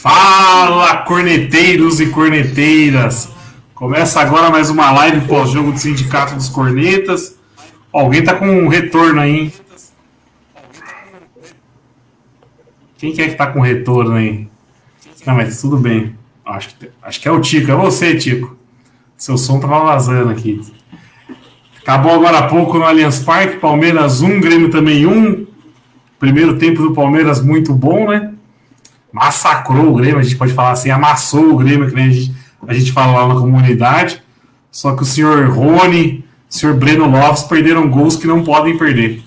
Fala, corneteiros e corneteiras! Começa agora mais uma live pós-jogo do Sindicato dos Cornetas. Alguém tá com um retorno aí, hein? Quem que é que tá com retorno aí? Não, mas tudo bem. Acho que, acho que é o Tico, é você, Tico. Seu som tava vazando aqui. Acabou agora há pouco no Allianz Parque, Palmeiras 1, Grêmio também 1. Primeiro tempo do Palmeiras muito bom, né? Massacrou o Grêmio, a gente pode falar assim, amassou o Grêmio, que a gente, a gente fala lá na comunidade. Só que o senhor Rony, o senhor Breno Lopes perderam gols que não podem perder.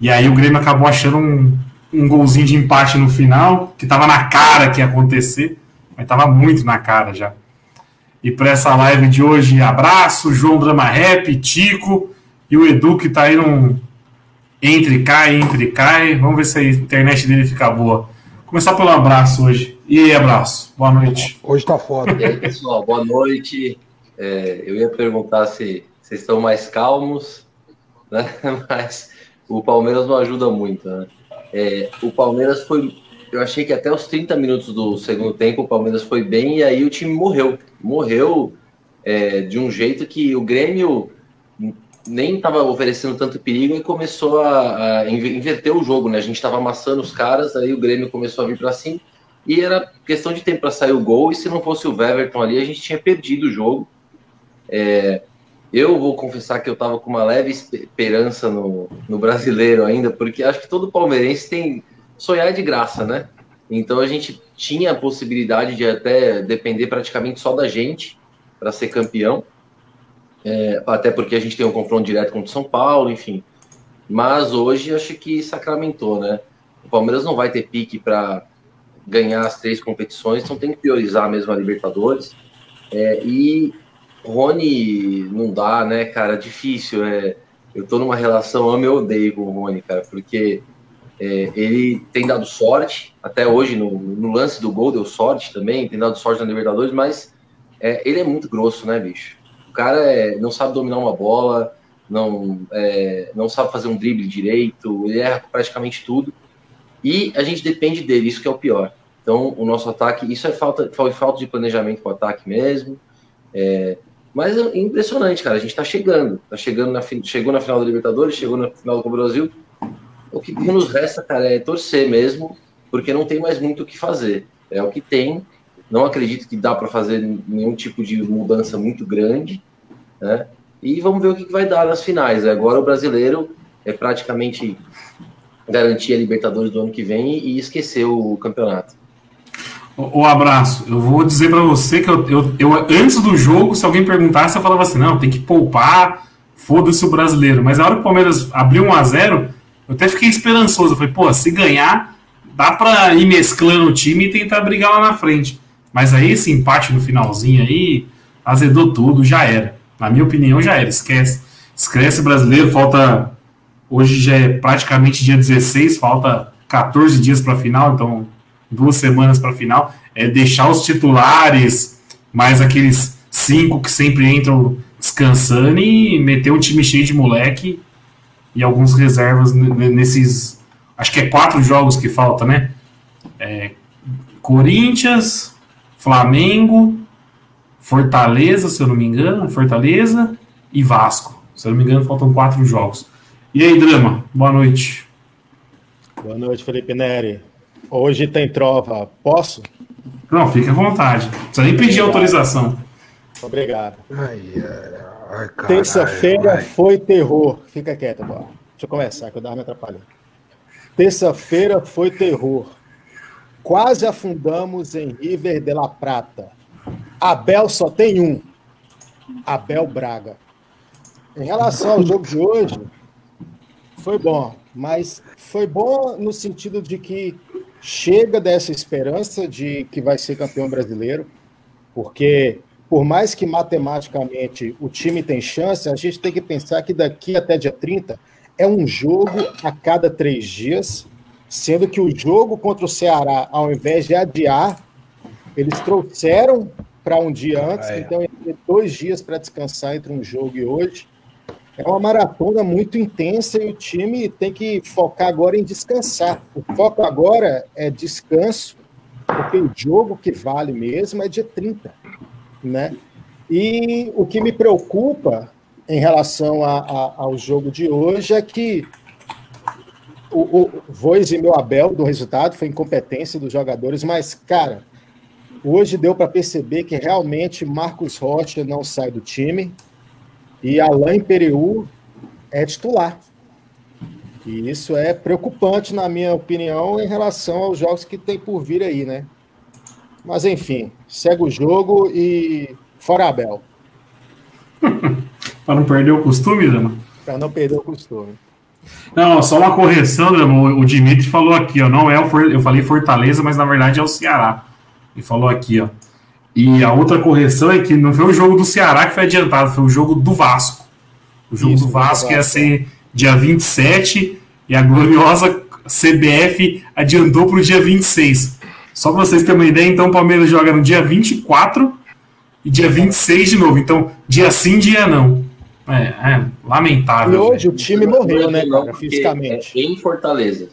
E aí o Grêmio acabou achando um, um golzinho de empate no final, que estava na cara que ia acontecer, mas estava muito na cara já. E para essa live de hoje, abraço, João Drama Rap, Tico e o Edu que está aí num entre cai, entre cai. Vamos ver se a internet dele fica boa. Começar pelo abraço hoje. E aí, abraço. Boa noite. Hoje tá foda. E aí, pessoal, boa noite. É, eu ia perguntar se vocês estão mais calmos, né? Mas o Palmeiras não ajuda muito, né? É, o Palmeiras foi. Eu achei que até os 30 minutos do segundo tempo o Palmeiras foi bem e aí o time morreu. Morreu é, de um jeito que o Grêmio nem estava oferecendo tanto perigo e começou a, a, inverter o jogo, né? A gente estava amassando os caras, aí o Grêmio começou a vir para cima e era questão de tempo para sair o gol. E se não fosse o Weverton ali, a gente tinha perdido o jogo. É, eu vou confessar que eu estava com uma leve esperança no, no brasileiro ainda, porque acho que todo palmeirense tem sonhar de graça, né? Então a gente tinha a possibilidade de até depender praticamente só da gente para ser campeão é, até porque a gente tem um confronto direto contra o São Paulo, enfim. Mas hoje acho que sacramentou, né? O Palmeiras não vai ter pique para ganhar as três competições, então tem que priorizar mesmo a Libertadores. É, e Rony não dá, né, cara? Difícil. É, eu tô numa relação amo e odeio com o Rony, cara, porque é, ele tem dado sorte, até hoje no, no, lance do gol deu sorte também, tem dado sorte na Libertadores, mas é, ele é muito grosso, né, bicho? Cara é, não sabe dominar uma bola, não, é, não sabe fazer um drible direito, ele erra praticamente tudo. E a gente depende dele, isso que é o pior. Então, o nosso ataque, isso é falta, falta de planejamento para o ataque mesmo. É, mas é impressionante, cara. A gente está chegando. Tá chegando na, chegou na final da Libertadores, chegou na final do Brasil. O que nos resta, cara, é torcer mesmo, porque não tem mais muito o que fazer. É o que tem. Não acredito que dá para fazer nenhum tipo de mudança muito grande, né? E vamos ver o que vai dar nas finais. Agora o brasileiro é praticamente garantir a Libertadores do ano que vem e esquecer o campeonato. O, abraço. Eu vou dizer para você que eu, eu, eu, antes do jogo, se alguém perguntasse, eu falava assim: não, tem que poupar, foda-se o brasileiro. Mas na hora que o Palmeiras abriu 1 a 0 eu até fiquei esperançoso. Eu falei, pô, se ganhar, dá para ir mesclando o time e tentar brigar lá na frente. Mas aí esse empate no finalzinho aí azedou tudo, já era. Na minha opinião, já era. Esquece. Esquece brasileiro, falta. Hoje já é praticamente dia 16, falta 14 dias para a final, então duas semanas para a final. É deixar os titulares, mais aqueles cinco que sempre entram descansando e meter um time cheio de moleque e alguns reservas nesses. Acho que é quatro jogos que falta, né? É, Corinthians, Flamengo, Fortaleza, se eu não me engano, Fortaleza e Vasco. Se eu não me engano, faltam quatro jogos. E aí, Drama, boa noite. Boa noite, Felipe Neri. Hoje tem trova. Posso? Não, fique à vontade. Não precisa nem pedir autorização. Obrigado. Terça-feira foi terror. Fica quieto, Deixa eu começar, que eu dava me atrapalhando. Terça-feira foi terror. Quase afundamos em River de la Prata. Abel só tem um. Abel Braga. Em relação ao jogo de hoje, foi bom, mas foi bom no sentido de que chega dessa esperança de que vai ser campeão brasileiro, porque por mais que matematicamente o time tem chance, a gente tem que pensar que daqui até dia 30 é um jogo a cada três dias, sendo que o jogo contra o Ceará, ao invés de adiar, eles trouxeram para um dia antes, ah, é. então ia ter dois dias para descansar entre um jogo e hoje. É uma maratona muito intensa e o time tem que focar agora em descansar. O foco agora é descanso, porque o jogo que vale mesmo é dia 30. Né? E o que me preocupa em relação a, a, ao jogo de hoje é que o, o vou eximir o Abel do resultado, foi incompetência dos jogadores, mas, cara, hoje deu para perceber que realmente Marcos Rocha não sai do time. E Alain Pereu é titular. E isso é preocupante, na minha opinião, em relação aos jogos que tem por vir aí, né? Mas enfim, segue o jogo e fora Abel. Para não perder o costume, Dama? Para não perder o costume. Não, só uma correção, Dama. O Dimitri falou aqui, ó. Não é o For... Eu falei Fortaleza, mas na verdade é o Ceará. Ele falou aqui, ó. E a outra correção é que não foi o jogo do Ceará que foi adiantado, foi o jogo do Vasco. O jogo Isso, do Vasco ia ser dia 27 e a gloriosa CBF adiantou para o dia 26. Só para vocês terem uma ideia, então o Palmeiras joga no dia 24 e dia 26 de novo. Então, dia sim, dia não. É, é lamentável. E hoje o time morreu, né, cara, fisicamente. É em Fortaleza.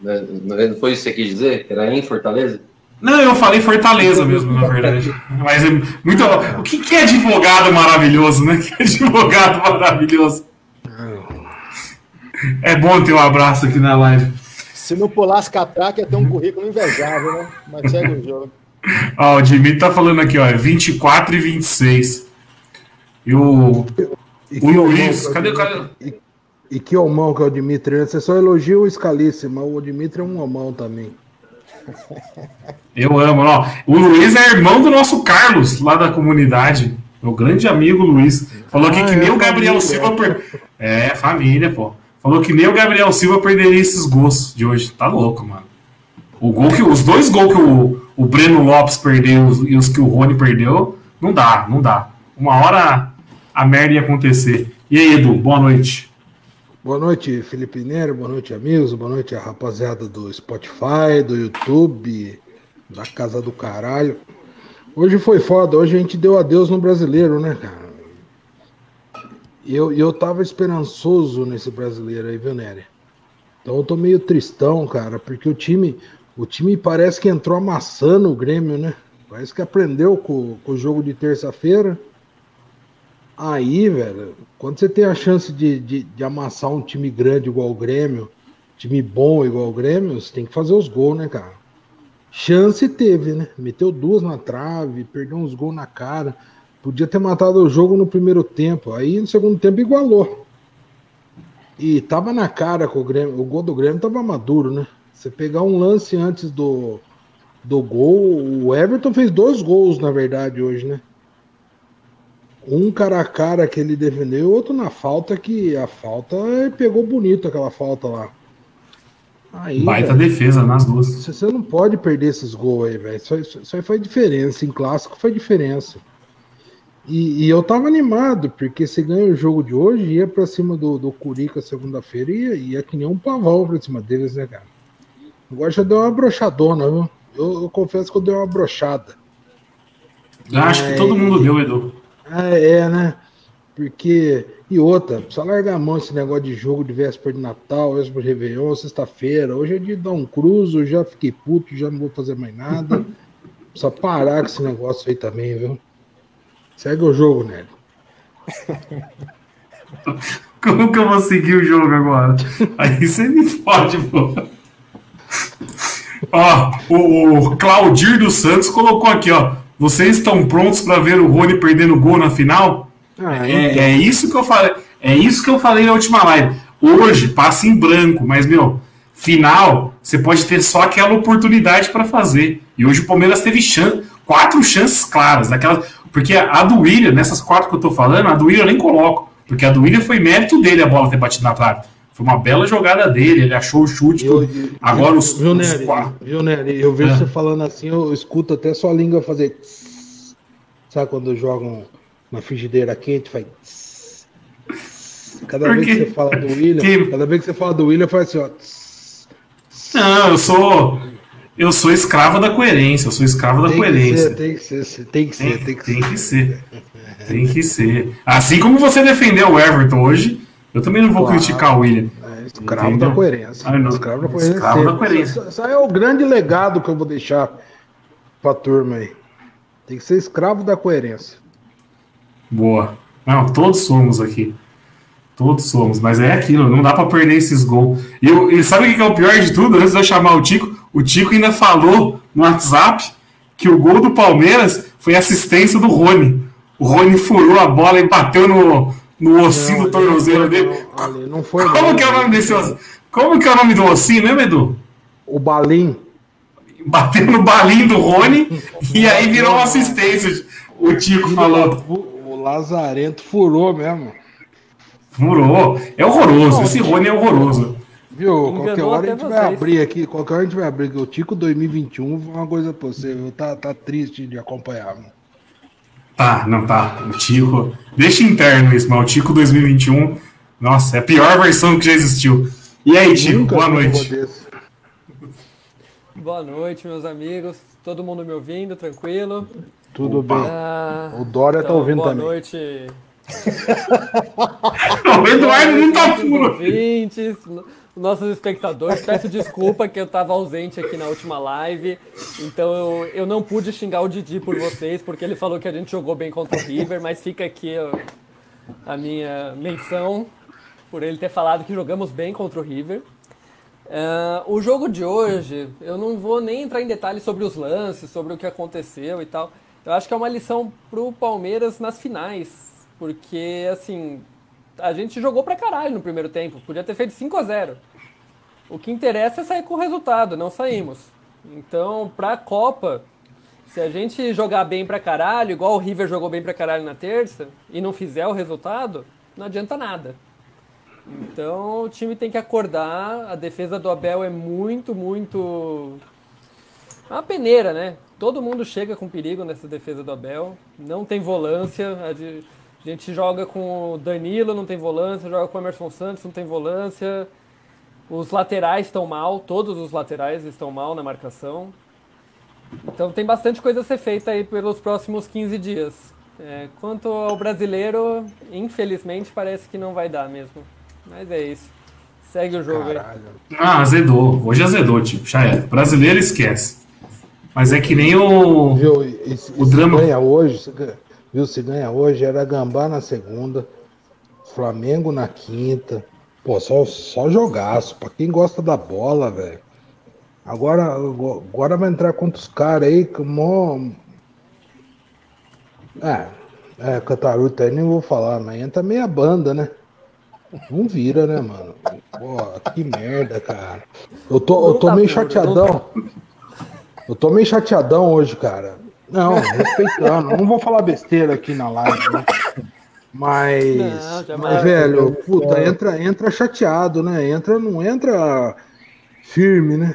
Né, não foi isso que você quis dizer? Era em Fortaleza? Não, eu falei Fortaleza mesmo, na verdade. Mas é muito. O que, que é advogado maravilhoso, né? Que advogado maravilhoso. É bom ter um abraço aqui na live. Se não pulasse catraca, ia ter um currículo invejável, né? Mas segue o jogo. Ó, o Dimitri tá falando aqui, ó, 24 e 26. E o. O Luiz, cadê o cara? E, e que homão que é o Dimitri? Você só elogia o Scalice, mas o Dimitri é um homão também. Eu amo. Ó. O Luiz é irmão do nosso Carlos, lá da comunidade. Meu grande amigo Luiz. Falou ah, que é nem o Gabriel família. Silva. Per... É, família, pô. Falou que nem o Gabriel Silva perderia esses gols de hoje. Tá louco, mano. O gol que, os dois gols que o, o Breno Lopes perdeu e os que o Rony perdeu, não dá, não dá. Uma hora a merda ia acontecer. E aí, Edu, boa noite. Boa noite, Felipe Neiro, boa noite, amigos, boa noite a rapaziada do Spotify, do YouTube, da Casa do Caralho. Hoje foi foda, hoje a gente deu adeus no brasileiro, né, cara? Eu, eu tava esperançoso nesse brasileiro aí, viu, Nery? Então eu tô meio tristão, cara, porque o time, o time parece que entrou amassando o Grêmio, né? Parece que aprendeu com, com o jogo de terça-feira Aí, velho, quando você tem a chance de, de, de, amassar um time grande igual o Grêmio, time bom igual o Grêmio, você tem que fazer os gols, né, cara? Chance teve, né? Meteu duas na trave, perdeu uns gols na cara. Podia ter matado o jogo no primeiro tempo. Aí no segundo tempo igualou. E tava na cara com o Grêmio. O gol do Grêmio tava maduro, né? Você pegar um lance antes do, do gol. O Everton fez dois gols, na verdade, hoje, né? Um cara a cara que ele defendeu, outro na falta, que a falta pegou bonito aquela falta lá. Aí, Baita véio, defesa nas duas. Você não pode perder esses gols aí, velho. Isso, isso, aí foi diferença. Em clássico foi diferença. E, e, eu tava animado, porque se ganha o jogo de hoje, ia pra cima do, do Curica segunda-feira e ia, ia que nem um pavão pra cima deles, né, cara? Agora já deu uma brochadona, viu? Eu, eu confesso que eu dei uma brochada. Acho que todo mundo deu, Edu. Ah, é, né? Porque. E outra, precisa largar a mão esse negócio de jogo de véspera de Natal, véspera de Réveillon, sexta-feira. Hoje é de dar um cruzo, já fiquei puto, já não vou fazer mais nada. Precisa parar com esse negócio aí também, viu? Segue o jogo, Nélio. Como que eu vou seguir o jogo agora? Aí você me fode, pô. Ó, o, o Claudir dos Santos colocou aqui, ó. Vocês estão prontos para ver o Rony perdendo gol na final? Ah, é, é, isso que eu falei. É isso que eu falei na última live. Hoje passa em branco, mas meu, final você pode ter só aquela oportunidade para fazer. E hoje o Palmeiras teve chance, quatro chances claras, daquelas, porque a do William, nessas quatro que eu tô falando, a do William eu nem coloco, porque a do William foi mérito dele a bola ter batido na trave. Foi uma bela jogada dele, ele achou o chute. Eu- tudo. Agora os, Viu, os Nery? quatro. Viu, Nery? Eu vejo É. você falando assim, eu escuto até sua língua fazer. tss. Sabe quando jogam uma frigideira quente, faz. tss, tss. Cada Por vez que você fala do William, Que- cada vez que você fala do William, faz assim, ó. tss. Não, eu sou. Eu sou escravo da coerência, eu sou escravo da Tem que coerência. ser, tem que ser, tem que ser, tem que Tem ser. que ser. Tem que ser. Assim como você defendeu o Everton hoje, eu também não vou Claro. criticar o William. É, escravo da coerência. Ah. Escravo da coerência. Escravo da coerência. Isso, é o grande legado que eu vou deixar pra turma aí. Tem que ser escravo da coerência. Boa. Não, todos somos aqui. Todos somos, mas é aquilo, não dá pra perder esses gols. E, eu- e sabe o que é o pior de tudo? Antes de eu chamar o Tico, o Tico ainda falou no WhatsApp que o gol do Palmeiras foi assistência do Rony. O Rony furou a bola e bateu no, no ossinho do tornozelo dele. Não, ali não foi Como não. que é o nome desse ossinho? Como que é o nome do ossinho, né, Edu? O Balim. Bateu no balinho do Rony e aí virou uma assistência. O Tico falou. O, Lazarento furou mesmo. Furou. É horroroso. Esse Rony é horroroso. Viu? Qualquer hora a gente vai abrir aqui. Qualquer hora a gente vai abrir. O Tico 2021 foi uma coisa pra você. viu? Tá, tá triste de acompanhar. mano. Tá, não tá. O Tico. Deixa interno isso, mas o Tico 2021. Nossa, é a pior versão que já existiu. E aí, Tico, boa noite. Boa noite, meus amigos. Todo mundo me ouvindo, tranquilo? Tudo Opa. bem. Ah, O Dória tá então, ouvindo boa também. noite. o Eduardo não tá puro. ouvintes, nossos espectadores. Peço desculpa que eu estava ausente aqui na última live. Então eu, eu não pude xingar o Didi por vocês, porque ele falou que a gente jogou bem contra o River, mas fica aqui a minha menção por ele ter falado que jogamos bem contra o River. Ah, o jogo de hoje, eu não vou nem entrar em detalhes sobre os lances, sobre o que aconteceu e tal. Eu acho que é uma lição pro Palmeiras nas finais. Porque, assim, a gente jogou pra caralho no primeiro tempo. Podia ter feito 5 a 0 O que interessa é sair com o resultado, não saímos. Então, pra Copa, se a gente jogar bem pra caralho, igual o River jogou bem pra caralho na terça, e não fizer o resultado, não adianta nada. Então o time tem que acordar. A defesa do Abel é muito, muito. É uma peneira, né? Todo mundo chega com perigo nessa defesa do Abel. Não tem volância. A gente joga com o Danilo, não tem volância. Joga com o Emerson Santos, não tem volância. Os laterais estão mal. Todos os laterais estão mal na marcação. Então tem bastante coisa a ser feita aí pelos próximos 15 dias. É, quanto ao brasileiro, infelizmente parece que não vai dar mesmo. Mas é isso. Segue o jogo aí. Caralho. Ah, azedou. Hoje azedou, tipo. Já é. Brasileiro esquece. Mas é que nem o. Viu? E, O drama- ganha hoje, viu? Se ganha hoje, era Gambá na segunda, Flamengo na quinta. Pô, só, só jogaço. Pra quem gosta da bola, velho. Agora, agora vai entrar contra os caras aí, que mó. É, é, Cataruta aí nem vou falar, mas entra meia banda, né? Não vira, né, mano? Pô, que merda, cara. Eu tô, eu tô meio chateadão. Eu tô meio chateadão hoje, cara. Não, respeitando. não vou falar besteira aqui na live, né? Mas, Não, mas velho, puta, entra, entra chateado, né? Entra, não entra firme, né?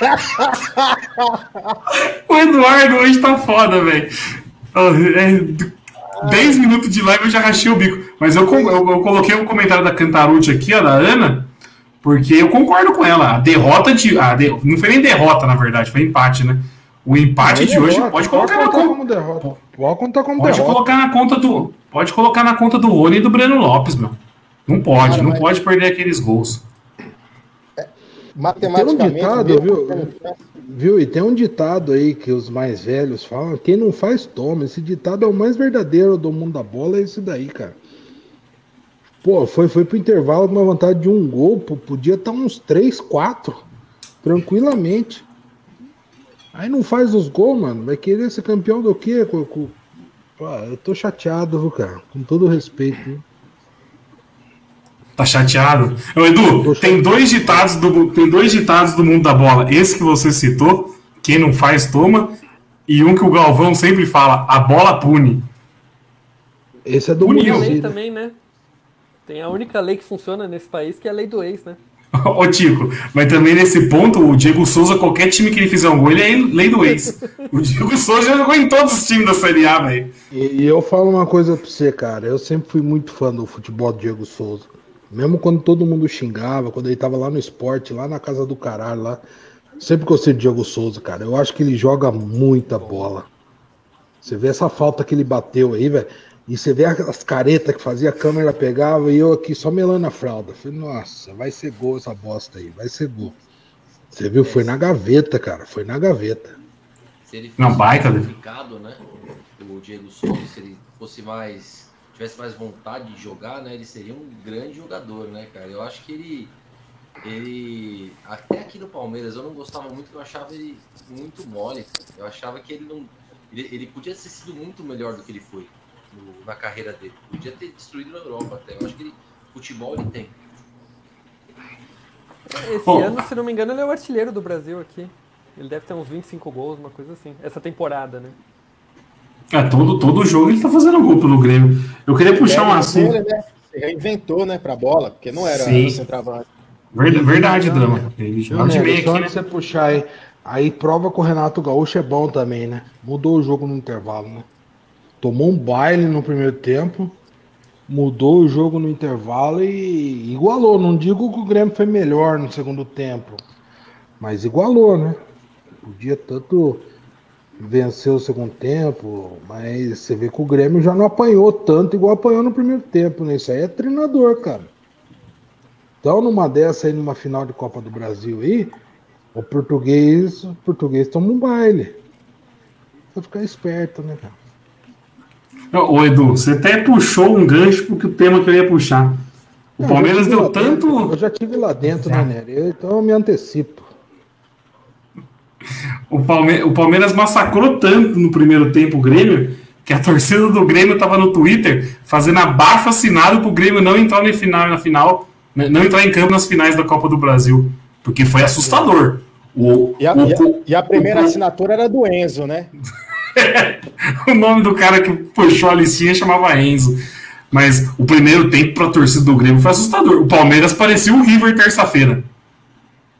O Eduardo hoje tá foda, velho. É, 10 minutos de live eu já rachei o bico. Mas eu, eu, eu coloquei um comentário da Cantarucci aqui, ó, da Ana, porque eu concordo com ela. A derrota de. A de- não foi nem derrota, na verdade, foi empate, né? O empate de hoje pode colocar na contar conta. como derrota. Pode contar como Pode derrota. colocar na conta do. Pode colocar na conta do Rony e do Breno Lopes, meu. Não pode, Cara, não mas- pode perder aqueles gols. Matematicamente, ditado, mesmo viu? sendo- Viu? E tem um ditado aí que os mais velhos falam: quem não faz, toma. Esse ditado é o mais verdadeiro do mundo da bola, é esse daí, cara. Pô, foi, foi pro intervalo com uma vantagem de um gol, pô, podia estar uns 3, 4, tranquilamente. Aí não faz os gols, mano. Vai querer ser campeão do quê? Com, eu tô chateado, viu, cara? Com todo respeito. Viu? Tá chateado? Ô, Edu, tem dois ditados do tem dois ditados do mundo da bola. Esse que você citou, quem não faz toma, e um que o Galvão sempre fala, a bola pune. Esse é do lei Muricy. também, né? Tem a única lei que funciona nesse país, que é a lei do ex, né? Ô, Tico, mas também nesse ponto, o Diego Souza, qualquer time que ele fizer um gol, ele é lei do ex. O Diego Souza já jogou em todos os times da Série A, velho. E, e eu falo uma coisa pra você, cara. Eu sempre fui muito fã do futebol do Diego Souza. Mesmo quando todo mundo xingava, quando ele tava lá no esporte, lá na casa do caralho, lá. Sempre gostei do Diego Souza, cara. Eu acho que ele joga muita bola. Você vê essa falta que ele bateu aí, velho. E você vê as caretas que fazia, a câmera pegava e eu aqui só melando a fralda. Falei, nossa, vai ser gol essa bosta aí, vai ser gol. Você viu? Foi na gaveta, cara. Foi na gaveta. Se ele Não, fosse baita, né? qualificado, né? O Diego Souza, se ele fosse mais. tivesse mais vontade de jogar, né? Ele seria um grande jogador, né, cara? Eu acho que ele. Ele. Até aqui no Palmeiras eu não gostava muito, eu achava ele muito mole. Eu achava que ele não. Ele, ele podia ter sido muito melhor do que ele foi no- na carreira dele. Podia ter destruído na Europa até. Eu acho que ele. Futebol ele tem. Esse Bom. ano, se não me engano, ele é o artilheiro do Brasil aqui. Ele deve ter uns 25 gols, uma coisa assim. Essa temporada, né? É, todo, todo jogo ele tá fazendo gol pelo Grêmio. Eu queria puxar um assunto. Ele, né? Reinventou, né, pra bola, porque não era Sim. centroavante. Verdade, verdade Dama. Ele joga de meio aqui, né? você puxar aí. Aí prova que o Renato Gaúcho é bom também, né? Mudou o jogo no intervalo, né? Tomou um baile no primeiro tempo, mudou o jogo no intervalo e igualou. Não digo que o Grêmio foi melhor no segundo tempo, mas igualou, né? Podia tanto vencer o segundo tempo, mas você vê que o Grêmio já não apanhou tanto igual apanhou no primeiro tempo, né? Isso aí é treinador, cara. Então, numa dessa aí, numa final de Copa do Brasil aí, o português, o português toma um baile. Pra ficar esperto, né, cara? Ô, Edu, você até puxou um gancho porque o tema que eu ia puxar. O Não, Palmeiras deu lá dentro, Eu tanto. já tive lá dentro, né, Nery? Eu- Então eu me antecipo. O, Palme... o Palmeiras massacrou tanto no primeiro tempo o Grêmio que a torcida do Grêmio tava no Twitter fazendo abaixo assinado pro Grêmio não entrar na final, na final, né, não entrar em campo nas finais da Copa do Brasil. Porque foi assustador. O, E a, o- e a- e a primeira o- assinatura era do Enzo, né? o nome do cara que puxou a listinha chamava Enzo. Mas o primeiro tempo para a torcida do Grêmio foi assustador. O Palmeiras parecia o River terça-feira.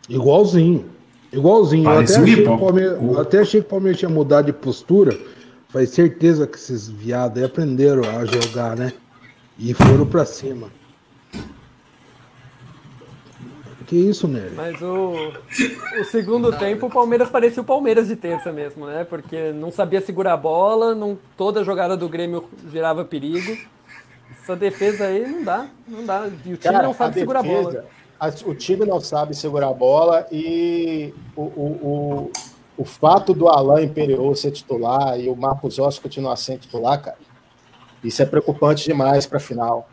Igualzinho. Igualzinho. Eu até, achei que o. Palmeiras, até achei que o Palmeiras tinha mudado de postura. Faz certeza que esses viados aí aprenderam a jogar, né? E foram pra cima. Que isso, Nery? Mas o, o segundo tempo, o Palmeiras parecia o Palmeiras de terça mesmo, né? Porque não sabia segurar a bola, não, toda jogada do Grêmio gerava perigo. Essa defesa aí não dá, não dá. E o time Cara, não sabe a segurar a bola. a- o time não sabe segurar a bola e o, o, o, o fato do Alain Imperial ser titular e o Marcos Rossi continuar sendo titular, cara, isso é preocupante demais para a final.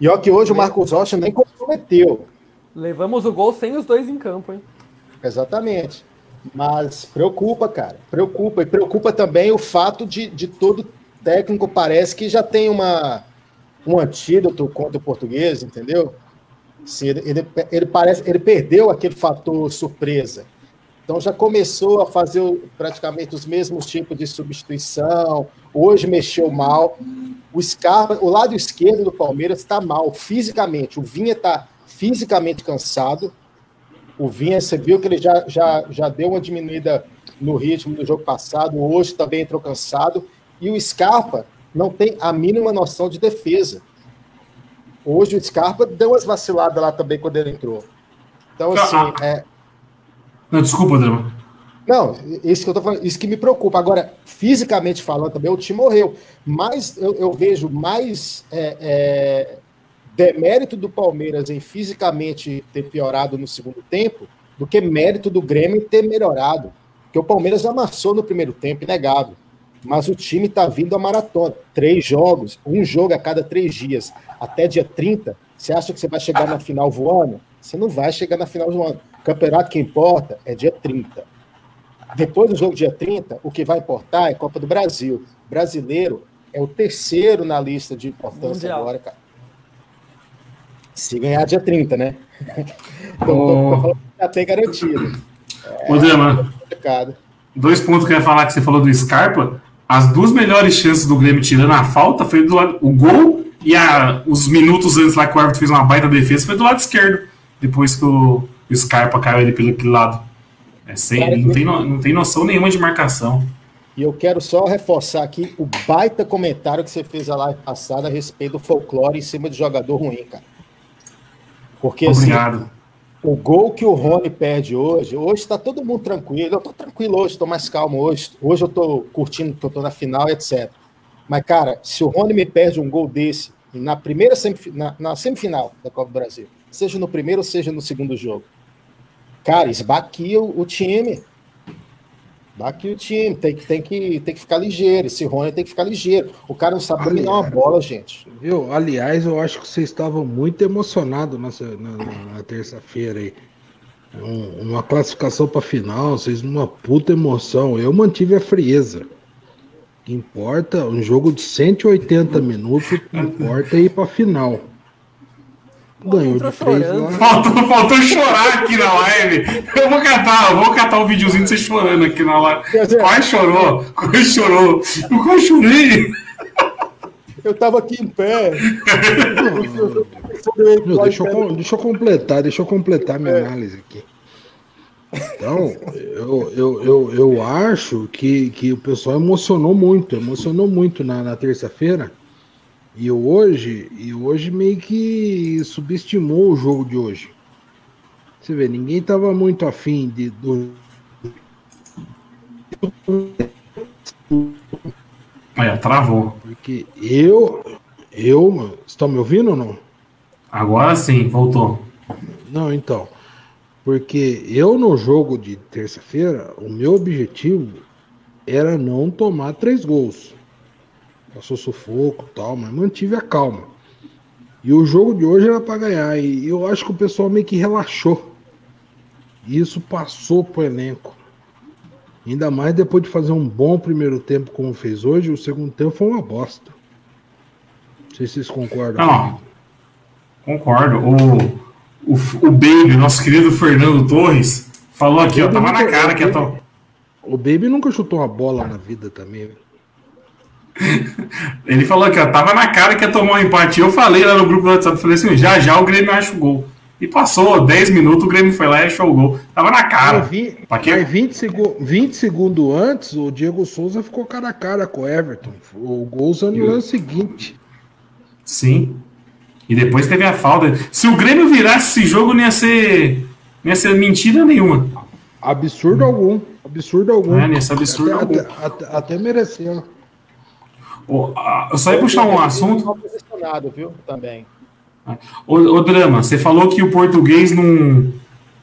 E ó que hoje o Marcos Rossi nem comprometeu, Levamos o gol sem os dois em campo, hein? exatamente. Mas preocupa, cara, preocupa. E preocupa também o fato de, de todo técnico parece que já tem uma, um antídoto contra o português, entendeu? Se ele, ele, ele parece, ele perdeu aquele fator surpresa. Então já começou a fazer praticamente os mesmos tipos de substituição. Hoje mexeu mal. O Scarpa, o lado esquerdo do Palmeiras está mal fisicamente. O Vinha está fisicamente cansado. O Vinha, você viu que ele já, já, já deu uma diminuída no ritmo do jogo passado. Hoje também entrou cansado. E o Scarpa não tem a mínima noção de defesa. Hoje o Scarpa deu umas vaciladas lá também quando ele entrou. Então, assim, é, Não, desculpa, Drama. não, isso que eu tô falando, isso que me preocupa. Agora, fisicamente falando também, o time morreu. Mas eu, eu vejo mais é, é, demérito do Palmeiras em fisicamente ter piorado no segundo tempo do que mérito do Grêmio em ter melhorado. Porque o Palmeiras amassou no primeiro tempo, inegável. Mas o time está vindo a maratona. Três jogos, um jogo a cada três dias. Até dia 30, você acha que você vai chegar na final voando? Você não vai chegar na final voando. O campeonato que importa é dia 30. Depois do jogo dia 30, o que vai importar é Copa do Brasil. Brasileiro é o terceiro na lista de importância Mundial. agora, cara. Se ganhar dia 30, né? Então, tô, Oh. tô falando que já tem garantido. Ô, Drama, Complicado. dois pontos que eu ia falar que você falou do Scarpa. as duas melhores chances do Grêmio tirando a falta foi do lado. O gol e a, os minutos antes lá que o árbitro fez uma baita defesa foi do lado esquerdo. Depois que o, o Scarpa caiu ali pelo aquele lado. É sem, não tem, no, não tem noção nenhuma de marcação. E eu quero só reforçar aqui o baita comentário que você fez a live passada a respeito do folclore em cima de jogador ruim, cara. Porque assim, Obrigado. assim, o gol que o Rony perde hoje, hoje está todo mundo tranquilo. Eu estou tranquilo hoje, estou mais calmo hoje. Hoje eu estou curtindo que eu estou na final, etc. Mas, cara, se o Rony me perde um gol desse na primeira na, na semifinal da Copa do Brasil, seja no primeiro ou seja no segundo jogo, cara, esbaquia o, o time. Daqui o time, tem que, tem, que, tem que ficar ligeiro. Esse Rony tem que ficar ligeiro. O cara não sabe dominar uma bola, gente. Viu? Aliás, eu acho que vocês estavam muito emocionados na, na, na terça-feira aí. Um, uma classificação para final, vocês numa puta emoção. Eu mantive a frieza. Importa, um jogo de 180 minutos, importa ir para final. Ganhou de três lá. Faltou, faltou chorar aqui na live. Eu vou catar, eu vou catar um videozinho de você chorando aqui na live. Quase chorou, quase chorou. Eu quase chorei. Eu tava aqui em pé. Meu, deixa, eu, deixa eu completar, deixa eu completar minha é. análise aqui. Então, eu, eu, eu, eu acho que, que o pessoal emocionou muito, emocionou muito na, na terça-feira. E hoje, e hoje meio que subestimou o jogo de hoje. Você vê, ninguém tava muito afim de do Olha, travou. Porque eu, eu, estão me ouvindo ou não? Agora sim, voltou. Não, então, porque eu no jogo de terça-feira, o meu objetivo era não tomar três gols passou sufoco tal, mas mantive a calma. E o jogo de hoje era para ganhar. E eu acho que o pessoal meio que relaxou. E isso passou pro elenco. Ainda mais depois de fazer um bom primeiro tempo como fez hoje, o segundo tempo foi uma bosta. Não sei se vocês concordam. Não, concordo. O, o, o Baby, nosso querido Fernando Torres, falou aqui, ó, tava na cara que ia. O Baby nunca chutou uma bola na vida também. Ele falou que ó, tava na cara que ia tomar um empate. Eu falei lá no grupo do WhatsApp, falei assim, já já o Grêmio acha o gol. E passou 10 minutos, o Grêmio foi lá e achou o gol. Tava na cara. Vi, mas 20, segu 20 segundos antes, o Diego Souza ficou cara a cara com o Everton. O gol usando no lance seguinte. Sim. E depois teve a falta. Se o Grêmio virasse esse jogo, não ia ser, não ia ser mentira nenhuma. Absurdo algum. Absurdo algum. É, nesse absurdo até, algum. Até, até, até mereceu. Eu só ia puxar um assunto. Viu, também. O, o, Drama, você falou que o português não,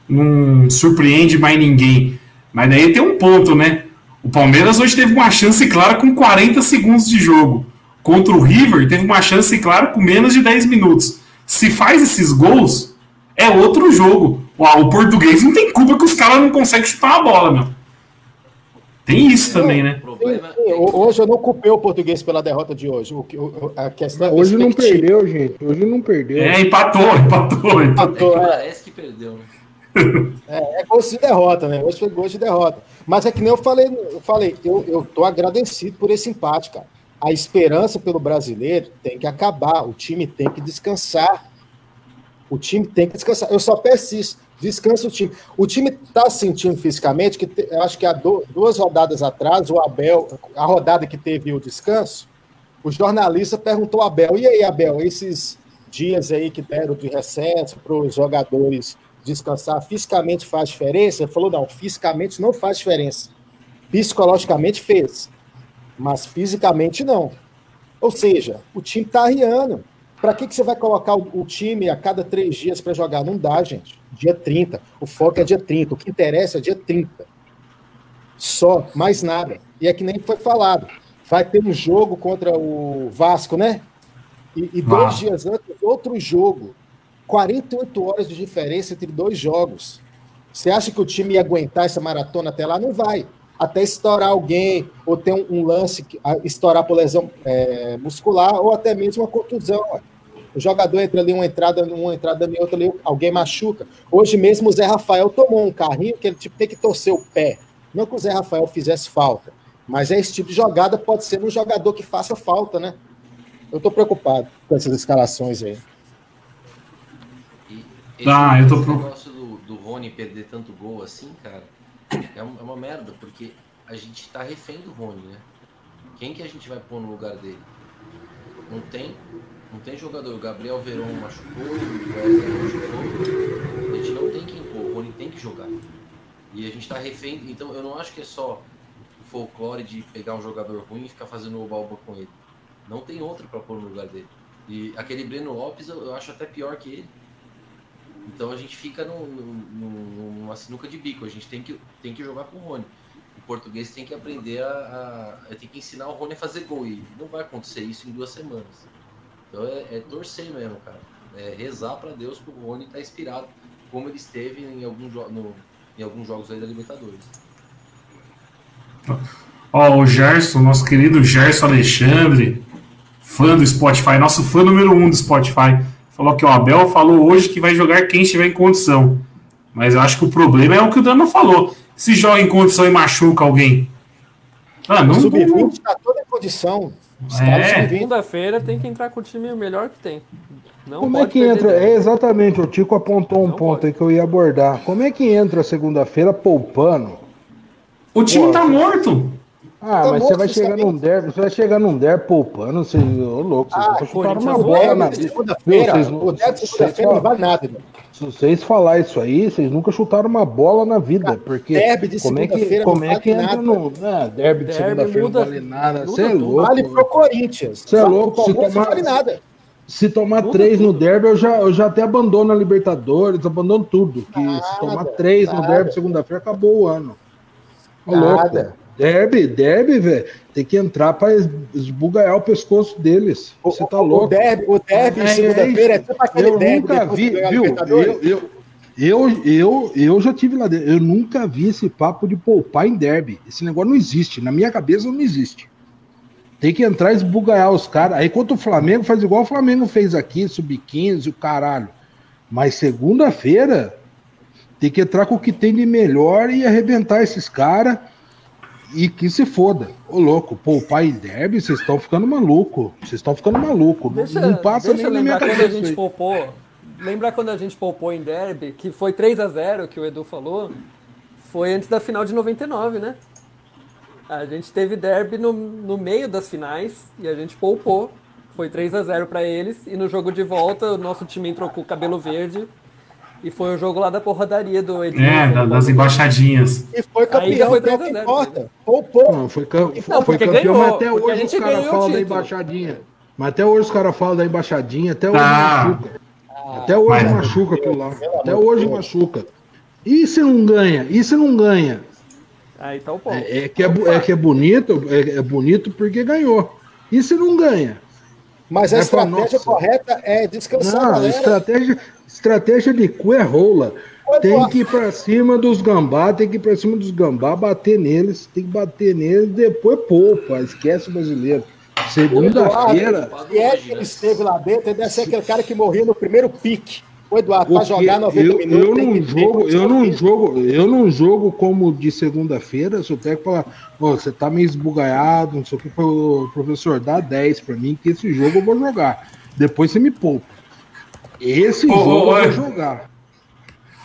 não surpreende mais ninguém. Mas daí tem um ponto, né? O Palmeiras hoje teve uma chance clara com 40 segundos de jogo. Contra o River, teve uma chance clara com menos de 10 minutos. Se faz esses gols, é outro jogo. O português não tem culpa que os caras não conseguem chutar a bola, meu. Tem isso também, né? Problema... Hoje eu não culpei o português pela derrota de hoje. O, a questão hoje não perdeu, gente. Hoje não perdeu. É, empatou, empatou, empatou. É, esse que perdeu, né? É, é gosto de derrota, né? Hoje foi gosto de derrota. Mas é que nem eu falei, eu falei, eu, eu tô agradecido por esse empate, cara. A esperança pelo brasileiro tem que acabar. O time tem que descansar. O time tem que descansar. Eu só peço isso. Descansa o time. O time está sentindo fisicamente que eu acho que há duas rodadas atrás, o Abel, a rodada que teve o descanso, o jornalista perguntou ao Abel: e aí, Abel, esses dias aí que deram de recesso para os jogadores descansar, fisicamente faz diferença? Ele falou: não, fisicamente não faz diferença. Psicologicamente fez, mas fisicamente não. Ou seja, o time está arriando. Para que, que você vai colocar o, o time a cada três dias para jogar? Não dá, gente. Dia 30. O foco é dia 30. O que interessa é dia 30. Só, mais nada. E é que nem foi falado. Vai ter um jogo contra o Vasco, né? E, e dois ah. dias antes, outro jogo. 48 horas de diferença entre dois jogos. Você acha que o time ia aguentar essa maratona até lá? Não vai. Até estourar alguém, ou ter um, um lance, estourar por lesão é, muscular, ou até mesmo uma contusão. O jogador entra ali, uma entrada uma entrada em outra ali, alguém machuca. Hoje mesmo o Zé Rafael tomou um carrinho que ele tipo, tem que torcer o pé. Não que o Zé Rafael fizesse falta, Mas esse tipo de jogada pode ser um jogador que faça falta, né? Eu tô preocupado com essas escalações aí. E esse Ah, eu tô negócio do, do Rony perder tanto gol assim, cara, é, é uma merda, porque a gente tá refém do Rony, né? Quem que a gente vai pôr no lugar dele? Não tem, não tem jogador. O Gabriel Veron machucou, o Wesley machucou. A gente não tem quem pôr, o Rony tem que jogar. E a gente tá refém, então eu não acho que é só folclore de pegar um jogador ruim e ficar fazendo o balba com ele. Não tem outro pra pôr no lugar dele. E aquele Breno Lopes eu, eu acho até pior que ele. Então a gente fica num- num- numa sinuca de bico. A gente tem que, tem que jogar com o Rony. O português tem que aprender a, a. Tem que ensinar o Rony a fazer gol. E não vai acontecer isso em duas semanas. Então é, é torcer mesmo, cara. É rezar pra Deus pro Rony estar inspirado, como ele esteve em, algum no- em alguns jogos aí da Libertadores. Ó, o Gerson, nosso querido Gerson Alexandre, fã do Spotify, nosso fã número um do Spotify, falou que o Abel falou hoje que vai jogar quem estiver em condição. Mas eu acho que o problema é o que o Dano falou. Se joga em condição e machuca alguém. Ah, O não, Sub-20 está toda em condição. É. caras sub-20 Segunda-feira tem que entrar com o time melhor que tem. Não Como é que entra? É exatamente, o Tico apontou um Não ponto pode. aí que eu ia abordar. Como é que entra segunda-feira poupando? o time Pô, tá morto. Ah, Tá mas você vai você chegar num derby, você vai chegar num derby poupando, vocês, ô louco, vocês Ah, chutaram Corinthians uma bola na segunda-feira. Vocês não- O derby de segunda-feira não vale nada. irmão. Se vocês falar isso aí, vocês nunca chutaram uma bola na vida, porque derby de como é que, segunda-feira como é que entra no ah, derby de segunda-feira não vale nada, você é tudo. louco. Vale pro Corinthians. Cê é louco, se tomar- não vale nada. Se tomar Muda três no tudo. derby, eu já, eu já até abandono a Libertadores, abandono tudo. Que se Nada, tomar três no nada. derby segunda-feira, acabou o ano. Nada. Derby, derby, velho. Tem que entrar pra es- esbugalhar o pescoço deles. Você tá o- louco. O derby, o derby É, segunda-feira é isso. tipo aquele eu derby nunca vi, viu? Eu, eu, eu, eu, eu já tive lá dentro. Eu nunca vi esse papo de poupar em derby. Esse negócio não existe. Na minha cabeça não existe. Tem que entrar e esbugalhar os caras. Aí quanto o Flamengo faz igual o Flamengo fez aqui, sub-15, o caralho. Mas segunda-feira tem que entrar com o que tem de melhor e arrebentar esses caras. E que se foda. Ô louco, poupar em derby, vocês estão ficando maluco. Vocês estão ficando maluco. Não- Deixa, não passa deixa nem na minha quando a cabeça. gente aí. poupou. Lembrar quando a gente poupou em Derby, que foi 3 a 0 que o Edu falou, foi antes da final de 99, né? A gente teve Derby no, no meio das finais e a gente poupou. Foi 3 a 0 pra eles e no jogo de volta o nosso time entrou com o cabelo verde e foi o jogo lá da porradaria do Edu. É, da- das embaixadinhas. E foi campeão, foi que o 3 a que 0, importa. Poupou. Não, foi, cam- Não, foi campeão, ganhou, mas até a hoje gente os caras falam da embaixadinha. Mas até hoje os caras falam da embaixadinha, até hoje Ah. machuca. Até hoje Mas- machuca aquilo lá. Até hoje Deus. machuca. E se não ganha? E se não ganha? Aí tá o ponto. É, é que, é, é que é bonito, é, é bonito porque ganhou. E se não ganha? Mas a É, fala, estratégia correta é descansar a Não, galera. estratégia, estratégia de cu é rola. Tem que ir pra cima dos gambá, tem que ir pra cima dos gambá, bater neles, tem que bater neles, depois poupa, esquece o brasileiro. Segunda-feira, E é que ele esteve lá dentro, ele deve ser aquele cara que morreu no primeiro pique. O Eduardo, pra jogar 90 eu, minutos. eu não jogo, eu não jogo, eu não jogo como de segunda-feira, se o técnico falar, "Ô, você tá meio esbugaiado, não sei o que, o professor, dá 10 pra mim, que esse jogo eu vou jogar. Depois você me poupa. Esse Ô, jogo ô, eu vou jogar.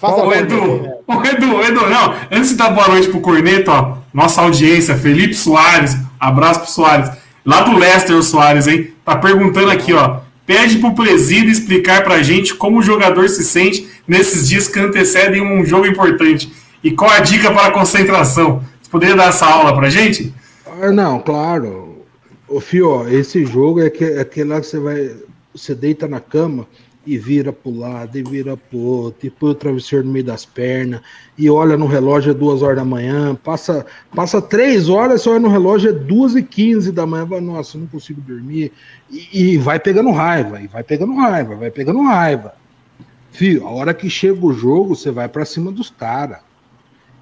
Faz a Ô, bola, Edu, ô, Edu, Edu, não. Antes de dar boa noite pro Corneto, ó, nossa audiência, Felipe Soares, abraço pro Soares. Lá do Leicester, o Soares, hein? Tá perguntando aqui, ó. Pede pro presídio explicar pra gente como o jogador se sente nesses dias que antecedem um jogo importante. E qual a dica para a concentração? Você poderia dar essa aula pra gente? Ah, não, claro. Ô, Fio, ó, esse jogo é, que, é aquele lá que você vai. Você deita na cama e vira pro lado, e vira pro outro, e põe o travesseiro no meio das pernas, e olha no relógio é duas horas da manhã, passa, passa três horas, você olha no relógio é duas e quinze da manhã, vai, nossa, não consigo dormir, e, e vai pegando raiva, e vai pegando raiva, vai pegando raiva. Fio, a hora que chega o jogo, você vai pra cima dos caras.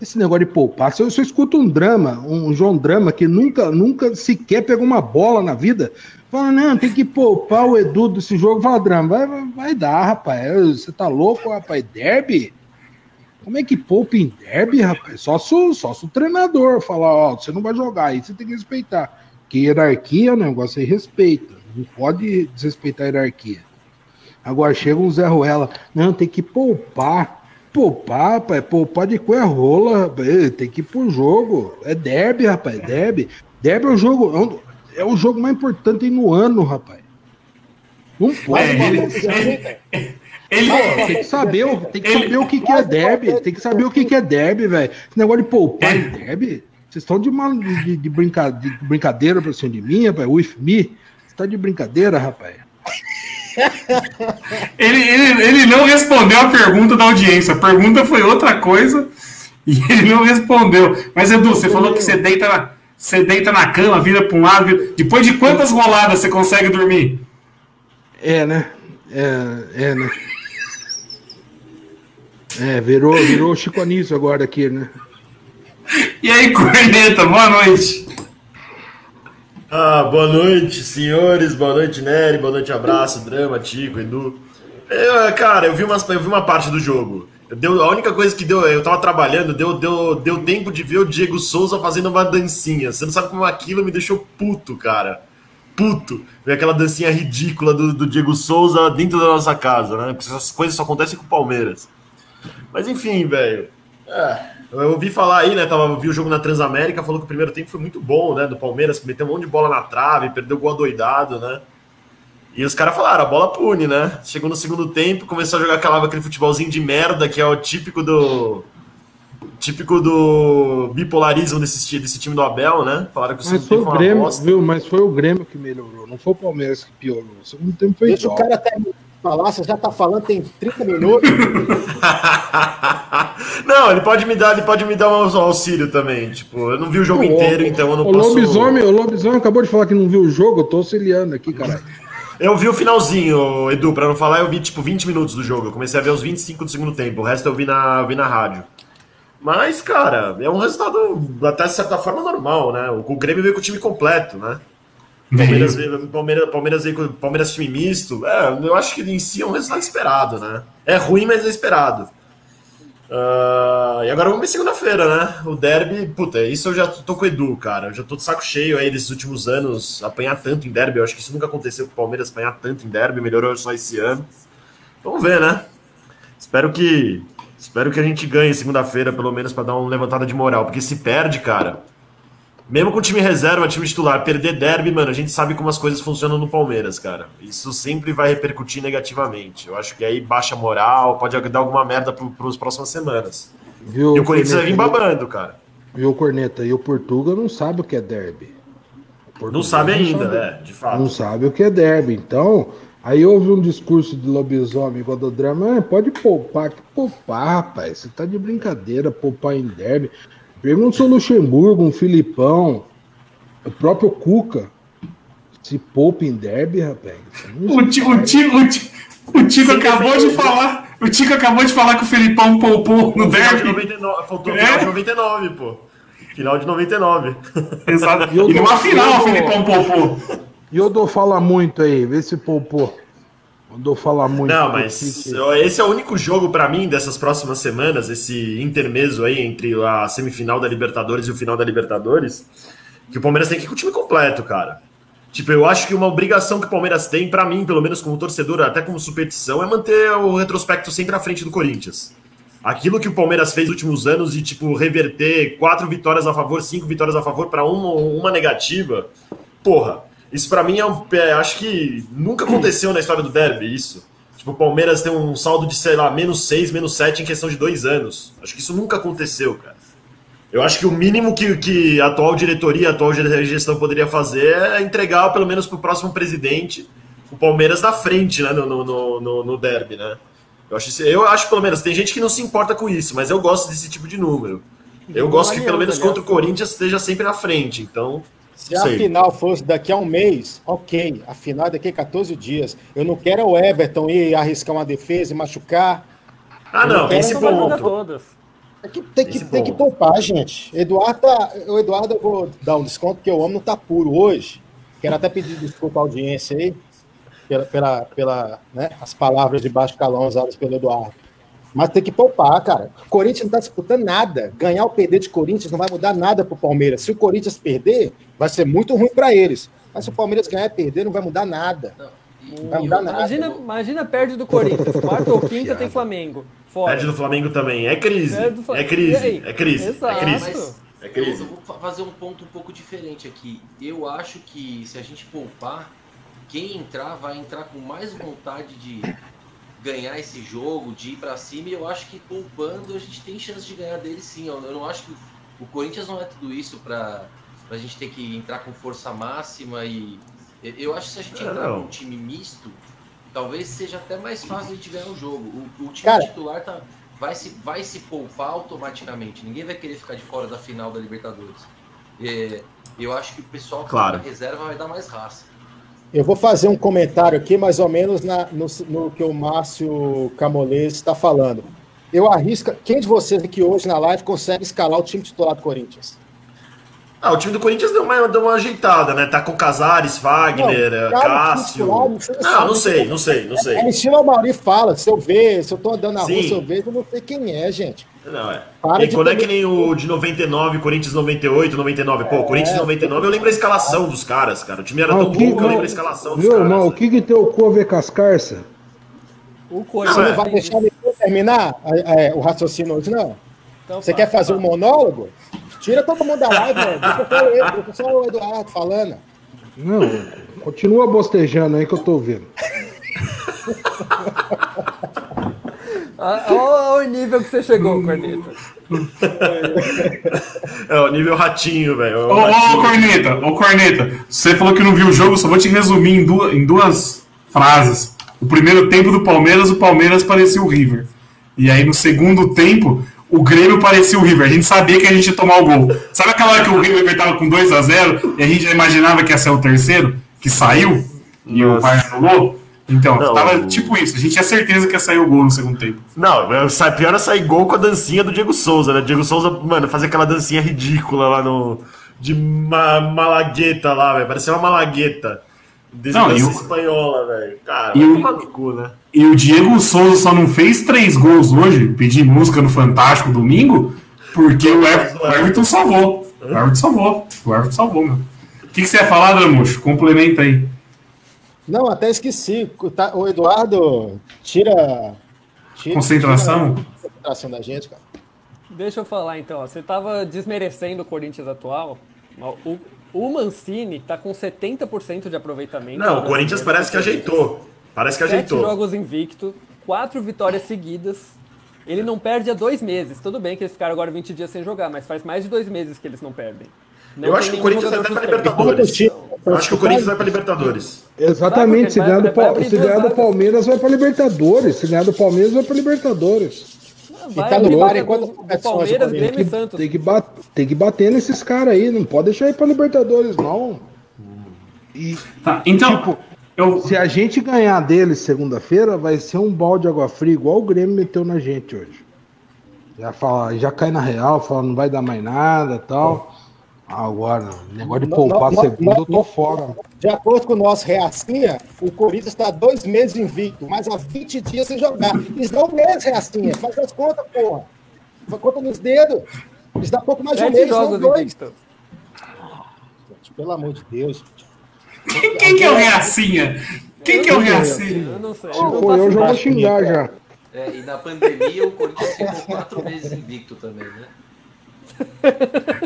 Esse negócio de poupar, se eu, se eu escuto um drama, um João Drama que nunca, nunca sequer pegou uma bola na vida, fala, não, tem que poupar o Edu desse jogo. Fala, Drama, vai, vai, dar, rapaz. Você tá louco, rapaz? Derby? Como é que poupa em derby, rapaz? Só se, só o treinador falar, ó, você não vai jogar, aí você tem que respeitar. Que hierarquia é um negócio aí respeita. Não pode desrespeitar a hierarquia. Agora chega um Zé Ruela, não, tem que poupar. Poupar, rapaz, poupar de qual é rola, rapaz. Tem que ir pro jogo. É derby, rapaz, é derby. Derby é o jogo, é o jogo mais importante no ano, rapaz. Não pode. É, ele, ele, ele, tem que saber, tem que saber o que, que é derby. Tem que saber o que, que é derby, velho. Esse negócio de poupar em derby. Vocês estão de, uma, de, de, brinca, de brincadeira pra cima de mim, rapaz? With me? Você tá de brincadeira, rapaz? Ele, ele, ele não respondeu a pergunta da audiência. A pergunta foi outra coisa e ele não respondeu. Mas, Edu, você falou que você deita na, você deita na cama, vira para um lado. Vira... Depois de quantas roladas você consegue dormir? É, né? É, é né? É, virou, virou Chico Anísio agora aqui, né? E aí, Corneta, boa noite. Ah, boa noite, senhores. Boa noite, Nery. Boa noite, abraço, Drama, Tico, Edu. Eu, cara, eu vi, umas, eu vi uma parte do jogo. Deu, a única coisa que deu, eu tava trabalhando, deu, deu, deu tempo de ver o Diego Souza fazendo uma dancinha. Você não sabe como aquilo me deixou puto, cara. Puto. Ver aquela dancinha ridícula do, do Diego Souza dentro da nossa casa, né? Porque essas coisas só acontecem com o Palmeiras. Mas enfim, velho. É. Eu ouvi falar aí, né? Tava, vi o jogo na Transamérica, falou que o primeiro tempo foi muito bom, né? Do Palmeiras, meteu um monte de bola na trave, perdeu o gol adoidado, né? E os caras falaram, a bola pune, né? Chegou no segundo tempo, começou a jogar aquela, aquele futebolzinho de merda, que é o típico do. Típico do bipolarismo desse, desse time do Abel, né? Falaram que o segundo tempo foi o Grêmio, viu? Mas foi o Grêmio que melhorou, não foi o Palmeiras que piorou. O segundo tempo foi Deixa igual. o cara até falar, você já tá falando, tem 30 minutos. não, ele pode me dar, ele pode me dar um auxílio também. Tipo, eu não vi o jogo inteiro, então eu não o posso. Lobisomem, o lobisomem acabou de falar que não viu o jogo, eu tô auxiliando aqui, caralho. Eu vi o finalzinho, Edu, pra não falar, eu vi tipo 20 minutos do jogo. Eu comecei a ver os 25 do segundo tempo, o resto eu vi na, vi na rádio. Mas, cara, é um resultado até de certa forma normal, né? O Grêmio veio com o time completo, né? Palmeiras veio, Palmeiras, Palmeiras Palmeiras time misto. É, eu acho que em si é um resultado esperado, né? É ruim, mas é esperado. Uh, e agora vamos ver segunda-feira, né? O derby, puta, isso eu já tô com o Edu, cara. Eu já tô de saco cheio aí desses últimos anos, apanhar tanto em derby. Eu acho que isso nunca aconteceu com o Palmeiras apanhar tanto em derby, melhorou só esse ano. Vamos ver, né? Espero que. Espero que a gente ganhe segunda-feira, pelo menos, para dar uma levantada de moral. Porque se perde, cara. Mesmo com time reserva, time titular, perder derby, mano, a gente sabe como as coisas funcionam no Palmeiras, cara. Isso sempre vai repercutir negativamente. Eu acho que aí baixa moral, pode dar alguma merda para as próximas semanas. Viu, e o Corinthians vai vir babando, cara. Viu, Corneta? E o Portugal não sabe o que é derby. Não sabe ainda, não sabe, né? De fato. Não sabe o que é derby. Então, aí houve um discurso de lobisomem igual do drama. Ah, pode poupar. Que poupar, rapaz? Você tá de brincadeira, poupar em derby. Pergunta o Luxemburgo, um Filipão, o próprio Cuca. Se poupa em derby, rapaz. O Tico, o Tico, o Tico, o Tico acabou de falar. O Tico acabou de falar que o Filipão poupou no, derby. 99, faltou é? final de 99, pô. Final de 99. Exato. E, e numa final o Filipão poupou. E o Dô fala muito aí, vê se poupou. Mandou falar muito. Não, mas esse é o único jogo para mim dessas próximas semanas, esse intermeso aí entre a semifinal da Libertadores e o final da Libertadores, que o Palmeiras tem que ir com o time completo, cara. Tipo, eu acho que uma obrigação que o Palmeiras tem, para mim, pelo menos como torcedor, até como superstição, é manter o retrospecto sempre à frente do Corinthians. Aquilo que o Palmeiras fez nos últimos anos de, tipo, reverter quatro vitórias a favor, cinco vitórias a favor para uma, uma negativa, porra, isso para mim é, um, é, acho que nunca aconteceu na história do derby, isso. Tipo, o Palmeiras tem um saldo de, sei lá, menos 6, menos 7 em questão de dois anos. Acho que isso nunca aconteceu, cara. Eu acho que o mínimo que, que a atual diretoria, a atual gestão poderia fazer é entregar, pelo menos para o próximo presidente, o Palmeiras na frente, né, no, no, no, no derby, né? Eu acho, eu acho, pelo menos, tem gente que não se importa com isso, mas eu gosto desse tipo de número. Eu gosto que, pelo menos, contra o Corinthians esteja sempre à frente. Então, se a final fosse daqui a um mês, ok. A final é daqui a 14 dias. Eu não quero o Everton ir arriscar uma defesa e machucar. Ah, não, não esse ponto. Tem que, tem, que, tem que poupar, gente. Eduardo, tá, o Eduardo, eu vou dar um desconto, porque eu amo não tá puro hoje. Quero até pedir desculpa à audiência aí, pela, pela, pela né, as palavras de baixo calão usadas pelo Eduardo. Mas tem que poupar, cara. Corinthians não tá disputando nada. Ganhar ou perder de Corinthians não vai mudar nada pro Palmeiras. Se o Corinthians perder, vai ser muito ruim para eles. Mas se o Palmeiras ganhar e perder, não vai mudar nada. Não, vai mudar nada. Imagina, imagina perde do Corinthians. Quarta ou quinta tem Flamengo. Fora. Perde do Flamengo também. É crise. É E crise. É crise. É Exato. crise. Mas É eu, crise. eu vou fa- fazer um ponto um pouco diferente aqui. Eu acho que se a gente poupar, quem entrar vai entrar com mais vontade de ganhar esse jogo, de ir pra cima. E eu acho que poupando a gente tem chance de ganhar dele sim. Eu, eu não acho que o Corinthians não é tudo isso pra, pra gente ter que entrar com força máxima e eu- acho que se a gente É, entrar com um time misto, talvez seja até mais fácil a gente ganhar o jogo. O, o time Cara. titular tá, vai, se, vai se poupar automaticamente. Ninguém vai querer ficar de fora da final da Libertadores. É, eu acho que o pessoal que Claro. tá na reserva vai dar mais raça. Eu vou fazer um comentário aqui, mais ou menos na- no, no que o Márcio Camolês está falando. Eu arrisco. Quem de vocês aqui hoje na live consegue escalar o time titular do Corinthians? Ah, o time do Corinthians deu uma, deu uma ajeitada, né? Tá com Casares, Wagner, Não, cara, Cássio. titular, não sei se Não, sei, não sei, não sei. É estilo o Mauri fala. Se eu ver, se eu tô andando na rua, Sim. se eu vejo, eu não sei quem é, gente. Não, é. Para E quando é pegar- que nem o de 99, Corinthians 98, 99. Pô, Corinthians 99, eu lembro a escalação dos caras, cara. O time era Ah, tão o bom que- que eu lembro a escalação dos Viu, caras. irmão? O que que teu cu a ver com as carças? O Você Corinthians Não, é. vai deixar ninguém terminar é, é, o raciocínio hoje, não? Então Você fala, quer fazer um fala. monólogo? Tira todo mundo da live, deixa só o Eduardo falando. Não, continua bostejando aí que eu tô vendo. Olha o nível que você chegou, Corneta. É, o nível ratinho, velho. O Ô, ô. Corneta, ô, Corneta, você falou que não viu o jogo, só vou te resumir em duas, em duas frases. O primeiro tempo do Palmeiras, o Palmeiras parecia o River. E aí no segundo tempo, o Grêmio parecia o River. A gente sabia que a gente ia tomar o gol. Sabe aquela hora que o River tava com 2 a 0 e a gente já imaginava que ia ser o terceiro, que saiu, e o Nossa. VAR anulou? Então, Não, tava tipo isso. A gente tinha certeza que ia sair o gol no segundo tempo. Não, pior é sair gol com a dancinha do Diego Souza, né? Diego Souza, mano, fazer aquela dancinha ridícula lá no. De ma malagueta lá, velho. Parecia uma malagueta. Não, e o- espanhola, velho. Cara, e o- cu, né? E o Diego Souza só não fez três gols hoje, pedir música no Fantástico domingo, porque o, Ever- o Everton salvou. O Everton salvou. O Everton salvou, meu. O que, que você ia falar, Dramuxo? Complementa aí. Não, até esqueci. Tá- O Eduardo tira. tira Concentração? tira a concentração da gente, cara. Deixa eu falar então, você tava desmerecendo o Corinthians atual. O, o Mancini tá com 70% de aproveitamento. Não, o Corinthians parece que ajeitou. Parece que Sete ajeitou. jogos invicto, quatro vitórias seguidas. Ele não perde há dois meses. Tudo bem que eles ficaram agora 20 dias sem jogar, mas faz mais de dois meses que eles não perdem. Não Eu acho que o Corinthians até suspenso. Libertadores. Eu acho que o Corinthians vai pra vai Libertadores. Exatamente, se ganhar, do, se ganhar do. Palmeiras, vai pra Libertadores. Se ganhar do Palmeiras, vai pra Libertadores. Vai tá abrir no vaga ar enquanto Palmeiras, o Grêmio Tem e que, Santos. tem, que bat- tem que bater nesses caras aí, não pode deixar ir pra Libertadores, não. E Tá, então, Tipo, eu, se a gente ganhar deles segunda-feira, vai ser um balde de água fria, igual o Grêmio meteu na gente hoje. Já, fala, já cai na real, fala não vai dar mais nada e tal. Agora, negócio de Não, poupar não, segunda, não, eu tô fora. De acordo com o nosso Reacinha, o Corinthians está dois meses invicto, mas há 20 dias sem jogar. Eles dão um mês, Reacinha. Faz as contas, porra. Faz conta nos dedos. Eles dão pouco mais de um mês, não dois. Gente, Pelo amor de Deus. quem, quem que é o Reacinha? Quem que é o Reacinha? Eu não sei. Se eu não eu, já vou xingar já. É, e na pandemia o Corinthians ficou quatro meses invicto também, né?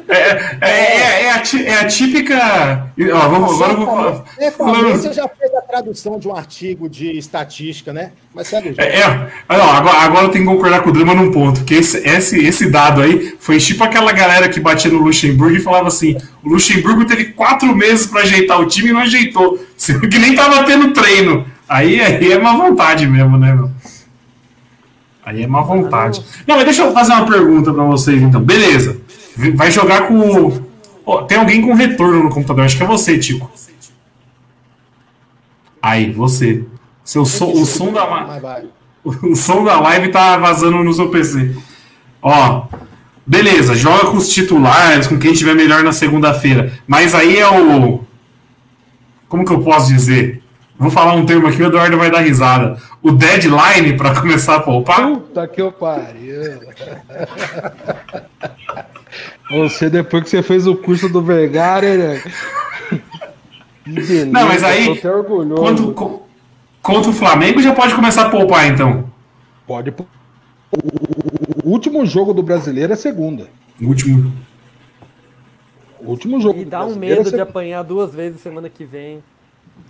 É, é, é a, ti- é a típica. Ó, vamos, agora eu vou. É, você já fez a tradução de um artigo de estatística, né? Mas jogo. É, é, não, agora, agora eu tenho que concordar com o Drama num ponto, porque esse, esse, esse dado aí foi tipo aquela galera que batia no Luxemburgo e falava assim: o Luxemburgo teve quatro meses pra ajeitar o time e não ajeitou, sendo que nem tava tendo treino. Aí, aí é má vontade mesmo, né, meu? Aí é má vontade. Não, mas deixa eu fazer uma pergunta pra vocês então. Beleza. Vai jogar com. o- Ó, tem alguém com retorno no computador, acho que é você, Tico. Aí, você. Seu som, o som da. o som da live tá vazando no seu PC. Ó, beleza, joga com os titulares, com quem tiver melhor na segunda-feira. Mas aí é o. Como que eu posso dizer? Vou falar um termo aqui, o Eduardo vai dar risada. O deadline para começar a poupar? Puta que eu pariu. Você, depois que você fez o curso do Vergara, né? Não, mas aí, contra, contra o Flamengo já pode começar a poupar, então? Pode. O último jogo do brasileiro é segunda. O último. O último jogo. E dá um medo é de apanhar duas vezes semana que vem.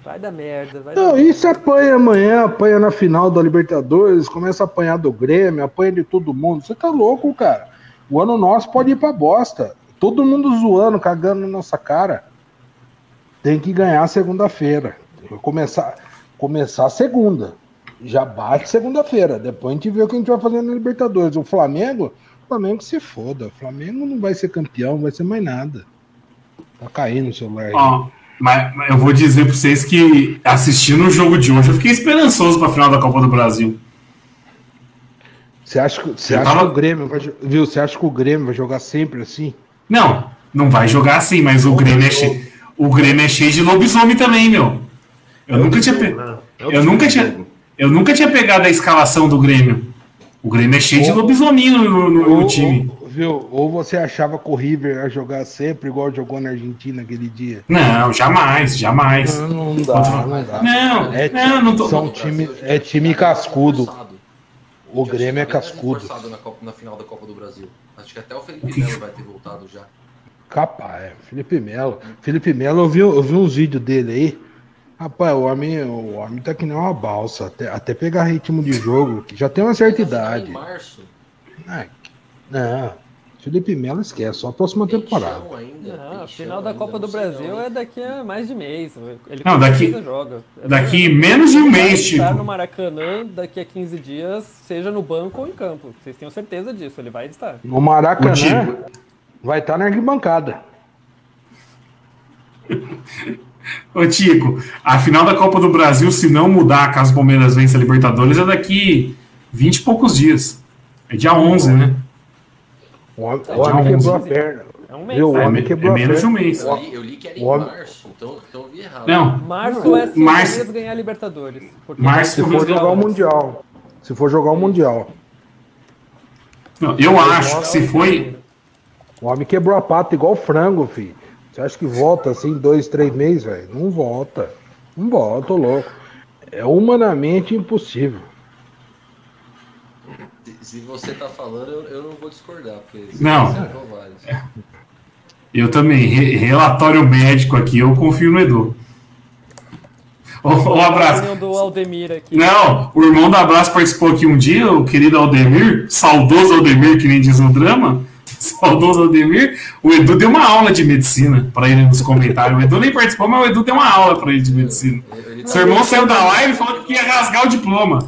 Vai dar merda. Vai não, dar isso apanha amanhã, apanha na final da Libertadores, começa a apanhar do Grêmio, apanha de todo mundo. Você tá louco, cara. O ano nosso pode ir pra bosta. Todo mundo zoando, cagando na nossa cara. Tem que ganhar segunda-feira. Começar, começar segunda. Já bate segunda-feira. Depois a gente vê o que a gente vai fazer na Libertadores. O Flamengo, o Flamengo se foda. O Flamengo não vai ser campeão, não vai ser mais nada. Tá caindo o celular. Ó, mas, mas, eu vou dizer pra vocês que assistindo o jogo de hoje, eu fiquei esperançoso pra final da Copa do Brasil. Você acha, que, você acha tava... que o Grêmio vai, viu? Você acha que o Grêmio vai jogar sempre assim? Não, não vai jogar assim, mas o Grêmio é cheio, o Grêmio é cheio de lobisomem também, meu. Eu, nunca tinha pe... eu nunca tinha eu nunca tinha pegado a escalação do Grêmio. O Grêmio é cheio de lobisominho no, no, no time. Ou, viu? Ou você achava que o River ia jogar sempre igual jogou na Argentina aquele dia? Não, jamais, jamais. Não, não dá, não dá. Não, é, não, não tô... São time, é time cascudo. O Grêmio é cascudo. Na, Copa, na final da Copa do Brasil. Acho que até o Felipe Melo vai ter voltado já. Capaz, é. Felipe Melo. Felipe Melo, eu vi, eu vi uns vídeos dele aí. Rapaz, o homem, o homem tá que nem uma balsa. Até, até pegar ritmo de jogo, que já tem uma certa idade. Em março. Ah, não. Felipe Melo esquece, só a próxima temporada. Não, a final da Copa do Brasil é daqui a mais de mês. Ele não, daqui, joga. É daqui menos de um mês, tipo. estar no Maracanã daqui a 15 dias, seja no banco ou em campo. Vocês tenham certeza disso, ele vai estar. No Maracanã, vai estar na arquibancada. Ô Tico, a final da Copa do Brasil, se não mudar, caso o Palmeiras vença a Libertadores, é daqui 20 e poucos dias. É dia 11, né? O homem, o homem quebrou a perna. É um mês. o homem é, quebrou é menos de um mês. Eu li, eu li que era em homem... março, então, então eu vi errado. Não. Março é se março... ganhar a Libertadores. Março se for jogar o Mundial. Se for jogar o Mundial. Não, eu acho que se foi. O homem quebrou a pata igual frango, filho. Você acha que volta assim, dois, três meses, velho? Não volta. Não volta, tô louco. É humanamente impossível se você tá falando, eu, eu não vou discordar, porque não. Eu também. Re relatório médico aqui, eu confio no Edu. Um abraço. Do Aldemir aqui. Não, o irmão do abraço participou aqui um dia, o querido Aldemir, saudoso Aldemir, que nem diz no drama. Saudoso Aldemir. O Edu deu uma aula de medicina para ele nos comentários. O Edu nem participou, mas o Edu deu uma aula para ele de medicina. Seu irmão saiu da live e falou que ia rasgar o diploma.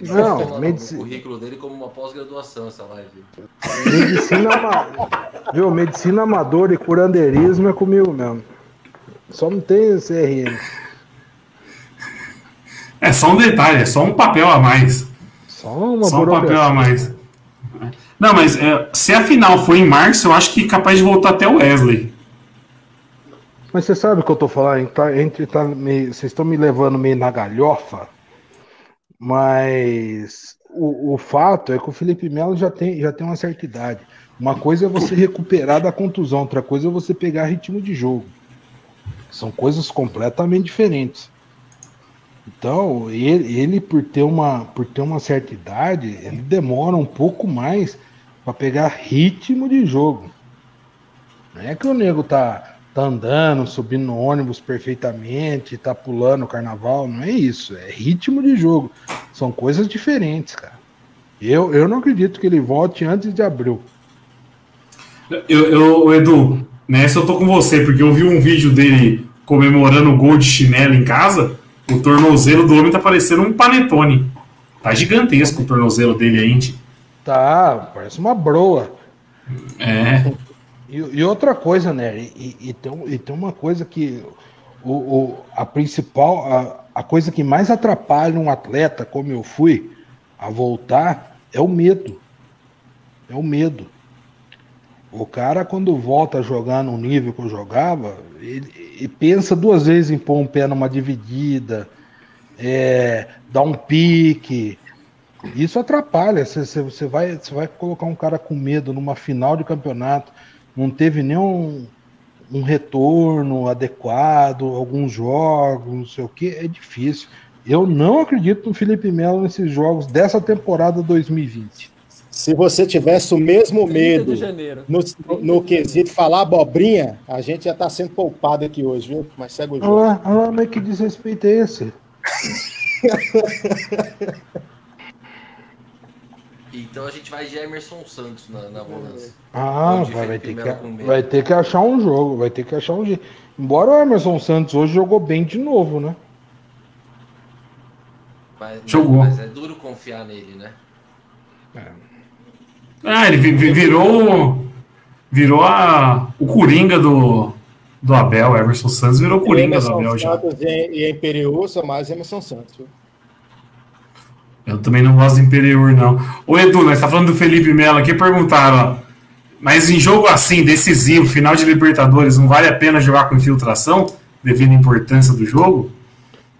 Não, medicina. o currículo dele como uma pós-graduação essa live. Medicina, viu, medicina amadora e curandeirismo é comigo mesmo. Só não tem CRM. É só um detalhe, é só um papel a mais. Só, uma só um papel a mais. Não, mas é, se a final for em março, eu acho que é capaz de voltar até o Wesley. Mas você sabe o que eu tô falando? Tá, entre, tá meio, vocês estão me levando meio na galhofa. Mas o, o fato é que o Felipe Melo já tem, já tem uma certa idade. Uma coisa é você recuperar da contusão, outra coisa é você pegar ritmo de jogo. São coisas completamente diferentes. Então, ele, ele por, ter uma, por ter uma certa idade, ele demora um pouco mais para pegar ritmo de jogo. Não é que o nego tá tá andando, subindo no ônibus perfeitamente, tá pulando o carnaval, não é isso, é ritmo de jogo. São coisas diferentes, cara. Eu, eu não acredito que ele volte antes de abril. Eu, eu, Edu, nessa eu tô com você, porque eu vi um vídeo dele comemorando o gol de chinelo em casa. O tornozelo do homem tá parecendo um panetone. Tá gigantesco o tornozelo dele aí, Tá, parece uma broa. É. E, e outra coisa, né? E, e, tem, e tem uma coisa que o, o, a principal, a, a coisa que mais atrapalha um atleta, como eu fui, a voltar, é o medo. É o medo. O cara, quando volta a jogar no nível que eu jogava, ele, ele pensa duas vezes em pôr um pé numa dividida, é, dar um pique. Isso atrapalha. Você vai, vai colocar um cara com medo numa final de campeonato, não teve nenhum um retorno adequado, alguns jogos, não sei o que, é difícil. Eu não acredito no Felipe Melo nesses jogos dessa temporada 2020. Se você tivesse o mesmo medo no, no, no quesito falar abobrinha, a gente já está sendo poupado aqui hoje, viu? Mas segue o jogo. Olha lá, olha lá mas que desrespeito é esse? então a gente vai de Emerson Santos na, na volância. Ah, vai, vai, ter que, vai ter que achar um jogo, vai ter que achar um jeito. Embora o Emerson Santos hoje jogou bem de novo, né? Mas, Jogou. Mas é duro confiar nele, né? É. Ah, ele virou. Virou a, o Coringa do, do Abel. Emerson Santos virou o Coringa do Abel já. E em Imperiur são mais Emerson Santos. Eu também não gosto do Imperiur, não. Ô Edu, nós tá falando do Felipe Melo aqui, perguntaram, ó, mas em jogo assim, decisivo, final de Libertadores, não vale a pena jogar com infiltração, devido à importância do jogo?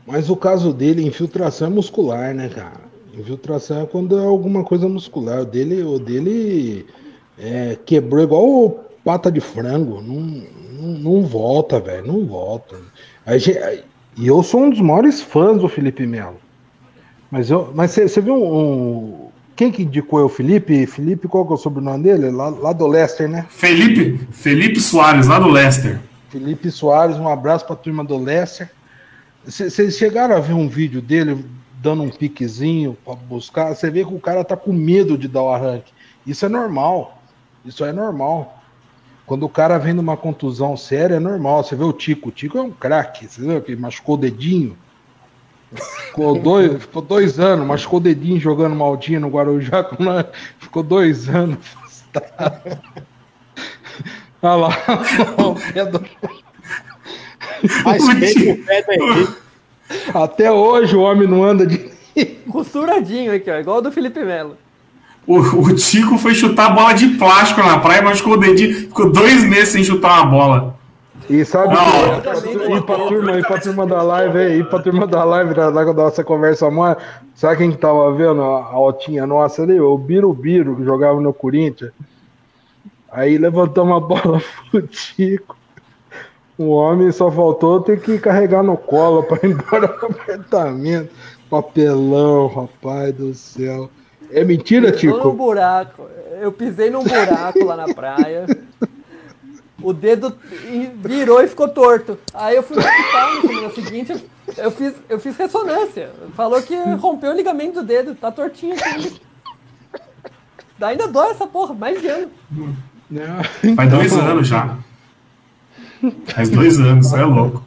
Mas o caso dele, infiltração é muscular, né, cara? Infiltração é quando é alguma coisa muscular. O dele, o dele é, quebrou igual pata de frango. Não, não, não volta, velho. Não volta. e eu sou um dos maiores fãs do Felipe Melo. Mas eu, mas você viu um, um, quem que indicou é o Felipe? Felipe, qual que é o sobrenome dele? Lá, lá do Leicester, né? Felipe, Felipe Soares, lá do Leicester. Felipe Soares, um abraço para a turma do Leicester. Vocês chegaram a ver um vídeo dele dando um piquezinho para buscar, você vê que o cara tá com medo de dar o arranque. Isso é normal. Isso é normal. Quando o cara vem numa contusão séria, é normal. Você vê o Tico. O Tico é um craque. Você viu que machucou o dedinho? Ficou dois, ficou dois anos, machucou o dedinho jogando maldinho no Guarujá. Ficou dois anos Olha lá, o pé do... Mas o pé. Até hoje o homem não anda de. Costuradinho aqui, ó, igual o do Felipe Melo. O, o Tico foi chutar a bola de plástico na praia, machucou o dedinho, ficou dois meses sem chutar uma bola. E sabe, que, ir pra turma, ir pra turma da live aí, ir pra turma da live, da, da nossa conversa mãe, sabe quem que tava vendo a, altinha nossa ali? O Birubiru, que jogava no Corinthians. Aí levantou uma bola pro Tico. O homem só faltou ter que carregar no colo para ir embora do apartamento. Papelão, rapaz do céu. É mentira, Tico? Eu buraco. Eu pisei num buraco lá na praia. O dedo virou e ficou torto. Aí eu fui no hospital no semana seguinte. Eu fiz, eu fiz ressonância. Falou que rompeu o ligamento do dedo. Tá tortinho aqui. Ainda dói essa porra, mais de ano. Faz dois anos já. Faz dois anos, isso é louco.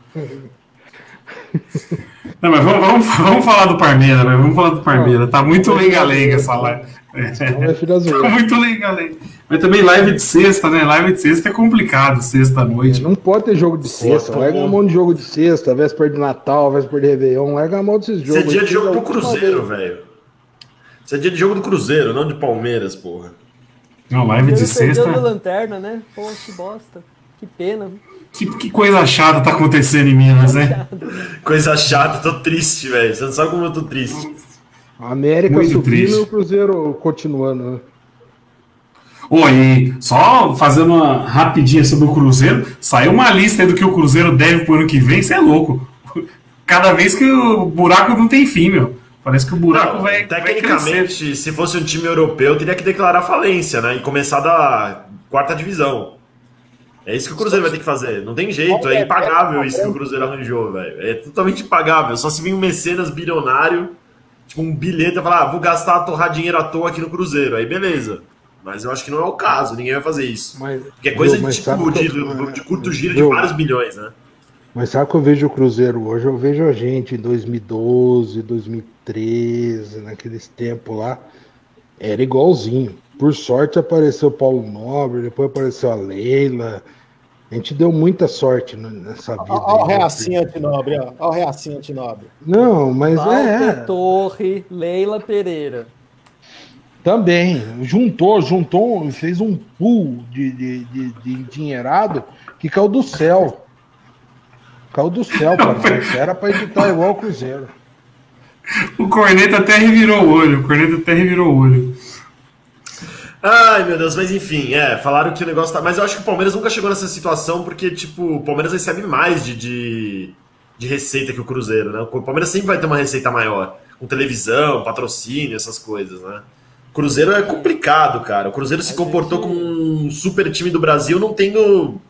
Não, mas vamos, vamos, vamos falar do Parmeira, né? Vamos falar do Parmeira. Tá muito lenga-lenga essa live. É. Tá muito lenga-lenga. Mas também live de sexta, né? Live de sexta é complicado, sexta-noite. Não pode ter jogo de sexta. Pô, larga a mão de jogo de sexta, véspera de Natal, véspera de Réveillon. Larga a mão desses jogos. Isso é dia de jogo pro Cruzeiro, velho. Isso é dia de jogo do Cruzeiro, não de Palmeiras, porra. Não, live de sexta. Lanterna, né? Pô, que bosta. Que pena. Que, que coisa chata tá acontecendo em Minas, né? coisa chata, tô triste, velho. Você não sabe como eu tô triste. A América Muito subindo triste. e o Cruzeiro continuando, né? Oi, só fazendo uma rapidinha sobre o Cruzeiro, saiu uma lista aí do que o Cruzeiro deve pro ano que vem, você é louco. Cada vez que o buraco não tem fim, meu. Parece que o buraco não, vai. Tecnicamente, vai se fosse um time europeu, teria que declarar falência, né? E começar da quarta divisão. É isso que o Cruzeiro vai ter que fazer. Não tem jeito, é impagável isso que o Cruzeiro arranjou, velho. É totalmente impagável. Só se vir um mecenas bilionário, tipo um bilhete, e falar, ah, vou gastar, torrar dinheiro à toa aqui no Cruzeiro. Aí beleza. Mas eu acho que não é o caso, ninguém vai fazer isso. Mas, Porque é coisa de, tipo, de, de, de, curto giro de vários bilhões, né? Mas sabe que eu vejo o Cruzeiro hoje? Eu vejo a gente em 2012, 2013, naqueles tempos lá. Era igualzinho. Por sorte apareceu o Paulo Nobre, depois apareceu a Leila, a gente deu muita sorte nessa vida. Olha o reacinho antinobre, ó. Olha o reacinho antinobre. Não, mas Walter é. Torre, Leila Pereira. Também. Juntou, juntou, fez um pool de, de, de, de endinheirado que caiu do céu. Caiu do céu para nós. Era para editar igual o Cruzeiro. O Corneta até revirou o olho. O Corneta até revirou o olho. Ai, meu Deus, mas enfim, é, falaram que o negócio tá. Mas eu acho que o Palmeiras nunca chegou nessa situação porque, tipo, o Palmeiras recebe mais de, de, de receita que o Cruzeiro, né? O Palmeiras sempre vai ter uma receita maior, com televisão, patrocínio, essas coisas, né? O Cruzeiro é complicado, cara. O Cruzeiro se comportou como um super time do Brasil, não tendo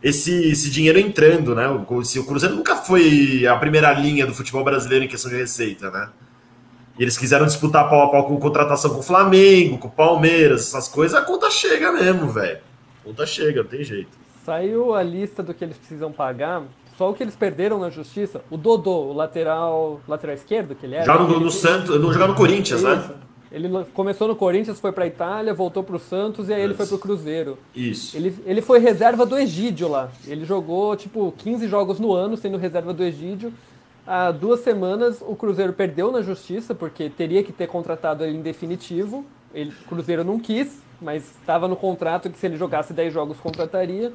esse, esse dinheiro entrando, né? O, o Cruzeiro nunca foi a primeira linha do futebol brasileiro em questão de receita, né? E eles quiseram disputar pau a pau com contratação com o Flamengo, com o Palmeiras, essas coisas, a conta chega mesmo, velho. A conta chega, não tem jeito. Saiu a lista do que eles precisam pagar. Só o que eles perderam na justiça, o Dodô, o lateral, lateral esquerdo que ele era. Joga no, no Santos, não jogar no Corinthians, né? Isso. Ele começou no Corinthians, foi para Itália, voltou para o Santos e aí ele foi para o Cruzeiro. Isso. Ele, ele foi reserva do Egídio lá. Ele jogou tipo 15 jogos no ano, sendo reserva do Egídio. Há duas semanas o Cruzeiro perdeu na justiça, porque teria que ter contratado ele em definitivo. Ele, o Cruzeiro não quis, mas estava no contrato que se ele jogasse 10 jogos contrataria.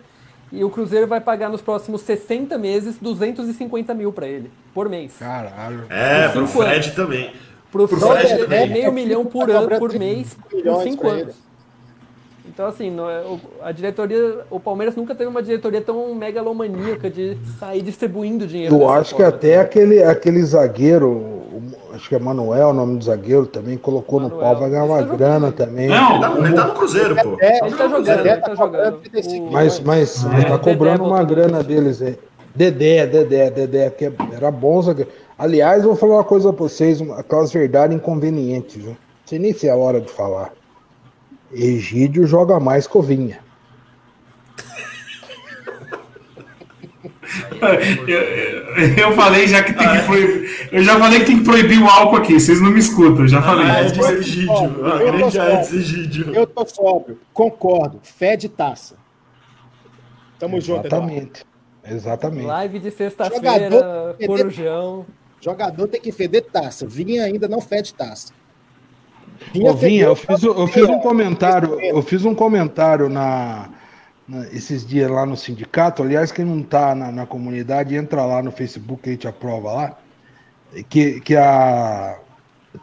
E o Cruzeiro vai pagar nos próximos 60 meses 250 mil para ele, por mês. Caralho. É, pro Fred também. Pro Pro Fred Fred é também. meio milhão por ano, por mês, por milhões cinco pra anos. Então, assim, não é- a diretoria, o Palmeiras nunca teve uma diretoria tão megalomaníaca de sair distribuindo dinheiro. Eu acho que forma. até aquele, aquele zagueiro, acho que é Manuel, o nome do zagueiro, também colocou no Manuel. pau, vai ganhar uma tá grana jogando. também. Ele tá, Não, ele tá no Cruzeiro, pô. É, Ele tá jogando, ele tá jogando. O- Mas, mas, mas É, tá cobrando Dedé uma grana no deles aí. Dedé, Dedé, Dedé, que era bom zagueiro. Aliás, eu vou falar uma coisa pra vocês, uma- aquelas verdades inconvenientes, viu? Não sei nem se é a hora de falar. Egídio joga mais que Ovinha. Eu, eu- eu falei já que tem que proibir. Eu já falei que tem que proibir o álcool aqui. Vocês não me escutam, eu já falei. Ah, mas- Edson Egídio. Ah, eu Egídio. Eu tô sóbrio, concordo. Fé de taça. Tamo junto. Exatamente. Exatamente. Live de sexta-feira, Corujão. Jogador tem que feder taça. Vinha ainda não fede taça. Vinha Ô, Vinha, eu fiz, eu fiz um comentário, eu fiz um comentário na, na- esses dias lá no sindicato. Aliás, quem não tá na, na comunidade, entra lá no Facebook que a gente aprova lá. Que, que a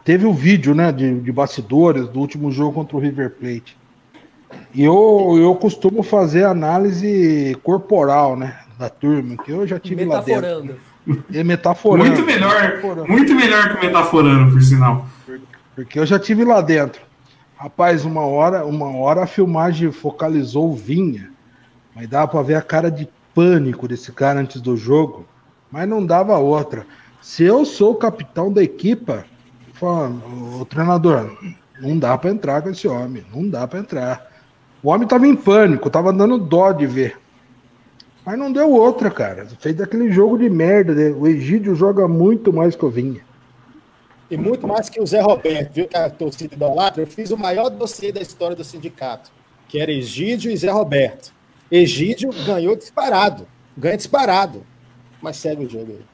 teve o vídeo, né, de, de bastidores do último jogo contra o River Plate. E eu, eu costumo fazer análise corporal, né, da turma, que eu já tive lá dentro. Metaforando. E metaforando. Muito melhor, Metaforando. muito melhor que o metaforando, por sinal. Porque eu já tive lá dentro. Rapaz, uma hora, uma hora a filmagem focalizou o Vinha, mas dava para ver a cara de pânico desse cara antes do jogo, mas não dava outra. Se eu sou o capitão da equipa, falando, o treinador, não dá para entrar com esse homem, não dá para entrar. O homem tava em pânico, tava dando dó de ver. Mas não deu outra, cara. Fez aquele jogo de merda. né? O Egídio joga muito mais que o Vinha. E muito mais que o Zé Roberto, viu? Que a torcida idolatra. Eu fiz o maior dossiê da história do sindicato, que era Egídio e Zé Roberto. Egídio ganhou disparado. Ganha disparado. Mas segue o jogo aí.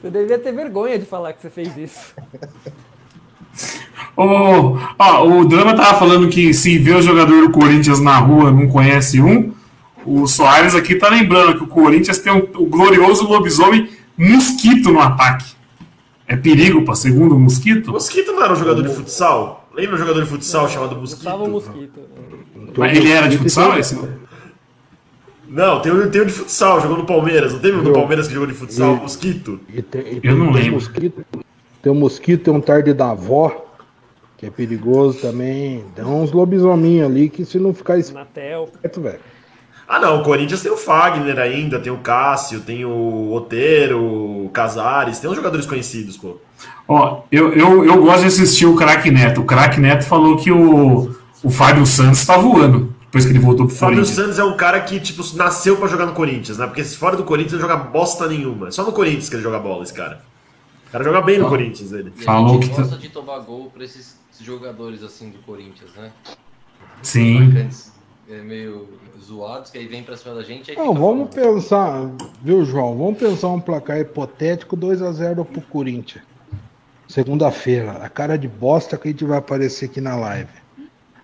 Você devia ter vergonha de falar que você fez isso. Ô, ó, o Drama tava falando que se vê o jogador do Corinthians na rua não conhece um. O Soares aqui tá lembrando que o Corinthians tem o, o glorioso lobisomem Mosquito no ataque. É perigo pra segundo o Mosquito? Mosquito não era um jogador de futsal? Lembra um jogador de futsal chamado Mosquito? Gustavo Mosquito. Mas ele era de futsal? Esse? Não, tem um, tem um de futsal, jogou no Palmeiras. Não teve um do Palmeiras que jogou de futsal? Mosquito? E tem, e Eu tem- não tem lembro. Mosquito, tem o mosquito, tem um tarde da avó, que é perigoso também. Tem uns lobisominhos ali que se não ficar esperto, velho. Ah, não, o Corinthians tem o Fagner ainda, tem o Cássio, tem o Otero, o Casares, tem uns jogadores conhecidos, pô. Ó, eu, eu, eu gosto de assistir o Crack Neto. O Crack Neto falou que o, o Fábio Santos tá voando depois que ele voltou pro O Fábio Corinthians. Santos é um cara que, tipo, nasceu pra jogar no Corinthians, né? Porque fora do Corinthians ele joga bosta nenhuma. É Só no Corinthians que ele joga bola, esse cara. O cara joga bem no Corinthians, ele. A Falou gente que tá- gosta de tomar gol pra esses jogadores assim do Corinthians, né? Sim. É, meio zoados, que aí vem pra cima da gente. Não, vamos falando. pensar, viu, João? Vamos pensar um placar hipotético 2x0 pro Corinthians. Segunda-feira, a cara de bosta que a gente vai aparecer aqui na live.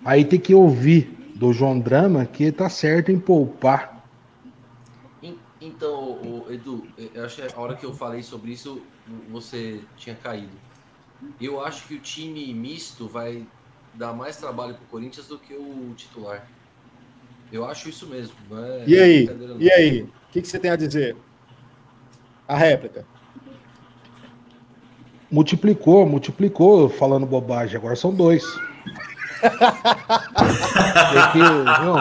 Aí tem que ouvir do João Drama que tá certo em poupar. En- Então, o Edu, eu acho que a hora que eu falei sobre isso, você tinha caído. eu acho que o time misto vai dar mais trabalho pro Corinthians do que o titular. Eu acho isso mesmo. é E aí? E aí? O que, que você tem a dizer? A réplica. Multiplicou, multiplicou falando bobagem. Agora são dois. Porque, não,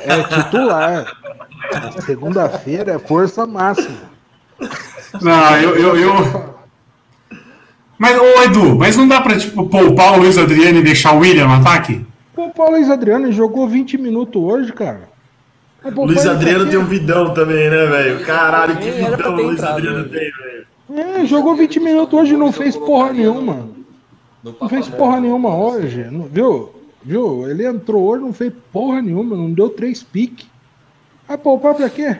é titular. Na Segunda-feira é força máxima. Não, eu, eu, eu- Mas, ô Edu, mas não dá pra, tipo, poupar o Luiz Adriano e deixar o William no ataque? Pô, o Paulo Luiz Adriano jogou 20 minutos hoje, cara. Pô, Luiz Adriano tem um vidão também, né, velho? Caralho, que vidão o Luiz Adriano né? tem, velho. É, jogou 20 minutos hoje e não fez porra nenhuma. Não fez porra nenhuma hoje. Não- Viu? Viu? Ele entrou hoje, não fez porra nenhuma, não deu três piques. Vai poupar pra quê?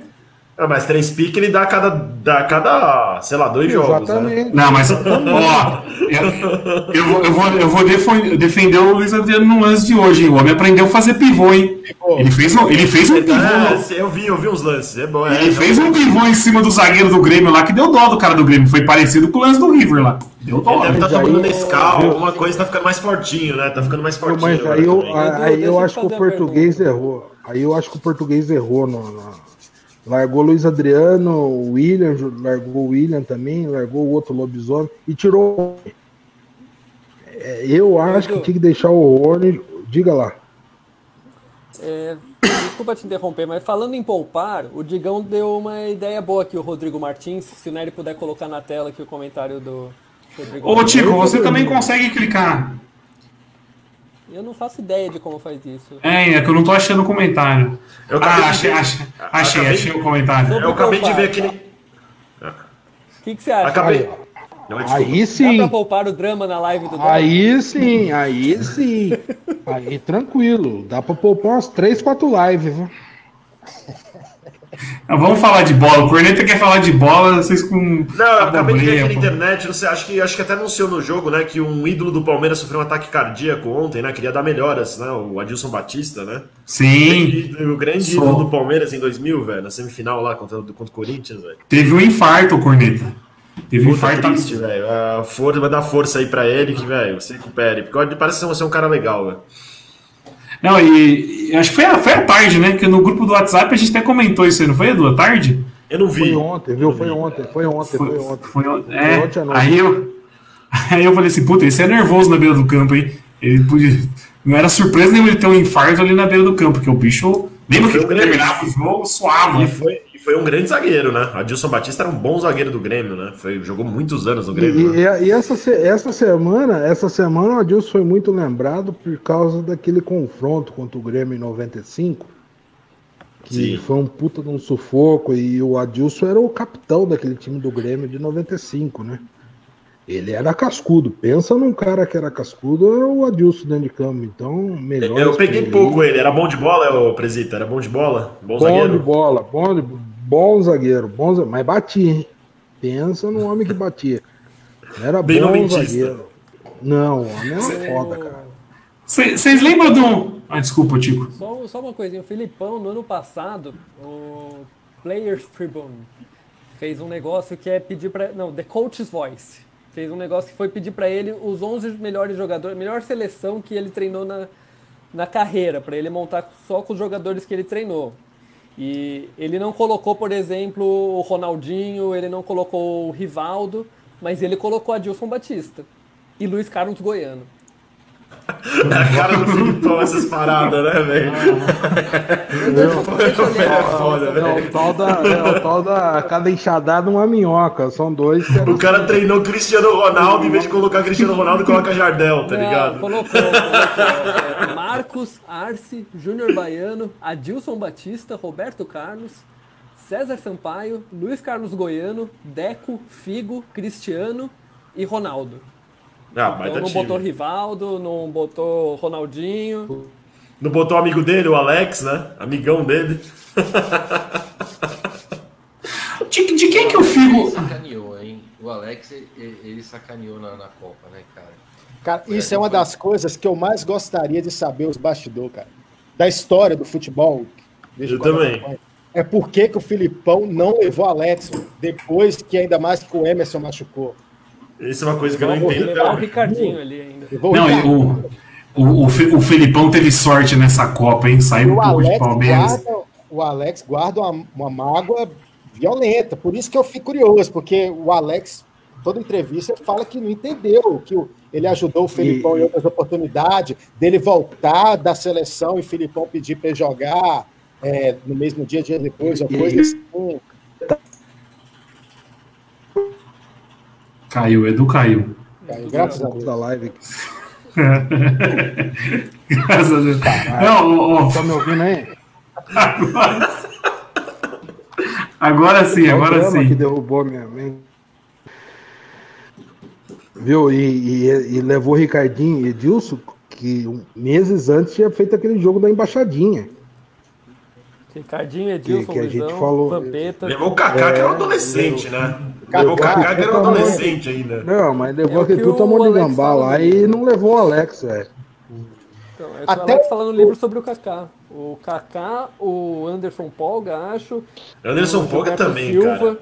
Ah, mas três piques ele dá cada, dá cada, sei lá, dois jogos, né? Exatamente. Não, mas, ó, eu, eu vou, eu vou, eu vou defo- defender o Luiz Adriano no lance de hoje, hein? O homem aprendeu a fazer pivô, hein? Ele fez, um- ele fez um pivô. É, eu vi, eu vi uns lances. É bom, é. Ele fez um pivô em cima do zagueiro do Grêmio lá, que deu dó do cara do Grêmio. Foi parecido com o lance do River lá. Deu Ele dó. deve estar aí- tomando Nescau, alguma coisa, tá ficando mais fortinho, né? Tá ficando mais fortinho. Mas aí eu, aí eu deixa acho eu que o português errou. Aí eu acho que o português errou. No, no- Largou Luiz Adriano, o William, largou o William também, largou o outro lobisomem e tirou. É, Eu acho que tinha que deixar o Rony. Diga lá. É, desculpa te interromper, mas falando em poupar, o Digão deu uma ideia boa aqui, o Rodrigo Martins. Se o Nery puder colocar na tela aqui o comentário do Rodrigo Ô, Martins. Tico, você também consegue clicar. Eu não faço ideia de como faz isso. É, é que eu não tô achando o comentário. Eu Ah, achei, ver- achei, achei, achei o comentário. Eu acabei de ver aquele. O que, que você acha? Acabei. Não, desculpa. Aí Dá sim. pra poupar o drama na live do Drama? Aí sim, aí sim. Aí tranquilo. Dá pra poupar umas 3, 4 lives, viu? Então, Vamos falar de bola. O Corneta quer falar de bola, vocês com. Não, eu acabei de ver aqui na internet, não sei, acho que, acho que até anunciou no jogo, né, que um ídolo do Palmeiras sofreu um ataque cardíaco ontem, né, queria dar melhoras, né, o Adilson Batista, né, Sim, o grande Sou. ídolo do Palmeiras em 2000, velho, na semifinal lá contra, contra o Corinthians, velho. teve um infarto, o Corneta. Teve um infarto. triste, velho, a força, vai dar força aí pra ele, que, velho, se recupere, porque parece ser um cara legal, velho. Não, e, e acho que foi, a- foi à tarde, né? Porque no grupo do WhatsApp a gente até comentou isso aí, não foi, Edu? À tarde? Eu não vi. Foi ontem, viu? Foi ontem, foi ontem, foi ontem. Foi, on- Foi é, ontem à noite. aí eu, aí eu falei assim, puta, esse é nervoso na beira do campo, hein? Ele podia, não era surpresa nenhuma ele ter um infarto ali na beira do campo, porque o bicho, mesmo que Foi terminava o jogo, suava. E foi, foi um grande zagueiro, né? Adilson Batista era um bom zagueiro do Grêmio, né? Foi, jogou muitos anos no E, Grêmio. né? e- e essa, essa semana, essa semana o Adilson foi muito lembrado por causa daquele confronto contra o Grêmio em 95. Que Sim. foi um puta de um sufoco. E o Adilson era o capitão daquele time do Grêmio de 95, né? Ele era cascudo. Pensa num cara que era cascudo, é o Adilson dentro de campo. Então, melhor. Eu peguei pouco ele. Era bom de bola, ô Presita? Era bom de bola? Bom, Bom zagueiro? de bola, bom, de, bom zagueiro, bom, za- mas batia, hein? Pensa no homem que batia. Era Bem bom zagueiro. Não, o homem era foda, cara. Vocês lembram do. Ah, desculpa, Tico. Só, só uma coisinha, o Filipão, no ano passado, o Players Tribune fez um negócio que é pedir pra. Não, The Coach's Voice. Fez um negócio que foi pedir pra ele os 11 melhores jogadores, melhor seleção que ele treinou na, na carreira, pra ele montar só com os jogadores que ele treinou. E ele não colocou, por exemplo, o Ronaldinho, ele não colocou o Rivaldo, mas ele colocou Adilson Batista e Luiz Carlos Goiano. É a cara do Filipão essas paradas, né, velho? é É o tal da, é o tal da cada enxadada uma minhoca. São dois O cara treinou Cristiano Ronaldo, em vez de colocar Cristiano Ronaldo, coloca Jardel, tá Não, ligado? colocou, colocou é, Marcos, Arce, Júnior Baiano, Adilson Batista, Roberto Carlos, César Sampaio, Luiz Carlos Goiano, Deco, Figo, Cristiano e Ronaldo. Ah, Então não time. botou Rivaldo, não botou Ronaldinho. Não botou o amigo dele, o Alex, né? Amigão dele. De, de quem que eu Ele fico. sacaneou, hein? O Alex, ele, ele sacaneou na, na Copa, né, cara? Cara, isso é uma das coisas que eu mais gostaria de saber os bastidores, cara. Da história do futebol. Eu também. É por que, que o Filipão não levou Alex depois que ainda mais que o Emerson machucou. Isso é uma coisa que eu não Vou entendo. levar o. Ricardinho ali ainda. Eu Não, o, o, o, o Felipão teve sorte nessa Copa, hein? Saiu um o pouco de Alex, Palmeiras. guarda, o Alex guarda uma, uma mágoa violenta. Por isso que eu fico curioso, porque o Alex, toda entrevista, fala que não entendeu, que o- ele ajudou o Felipão em outras oportunidades, dele voltar da seleção e o Felipão pedir para ele jogar é, no mesmo dia, dia depois, uma coisa assim. Caiu, Edu caiu. Cara, graças a Deus. da live. Graças a Deus. Não, ó, Tá me ouvindo aí? agora, agora sim, o agora drama que sim. derrubou minha mente. Viu? E, e- e levou o Ricardinho e Edilson, que meses antes tinha feito aquele jogo da embaixadinha. Ricardinho, Edilson, que a gente Luizão, falou- Vampeta. Levou o Kaká, que era um adolescente, né? Kaká, Levou o Kaká, que era um adolescente ainda. Não, mas levou É o aquele que puta o mão de gambá lá e livro. não levou o Alex, velho. Então, é Até Alex fala no livro sobre o Kaká. O Kaká, o Anderson Polga, acho. Anderson o Polga também, Silva, cara.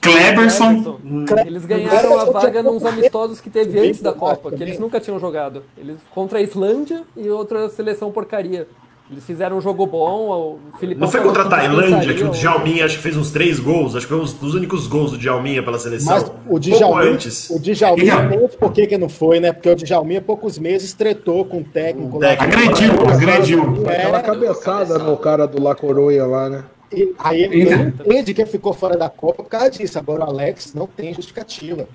Kleberson. Cleberson. Eles ganharam a vaga nos amistosos que teve antes da Copa, que eles nunca tinham jogado. Eles contra a Islândia e outra seleção porcaria. Eles fizeram um jogo bom, o Filipão Não foi contra a Tailândia que o Djalminha acho que fez uns três gols. Acho que foi um dos únicos gols do Djalminha pela seleção. Mas o Djalminha, antes. o Djalminha nem por que, que não foi, né? Porque o Djalminha, há poucos meses, tretou com o técnico. O lá. técnico. Agrediu, agrediu. É, Aquela cabeçada no cara do La Coroia lá, né? E aí ele, entende que ficou fora da Copa por causa disso. Agora o Alex não tem justificativa.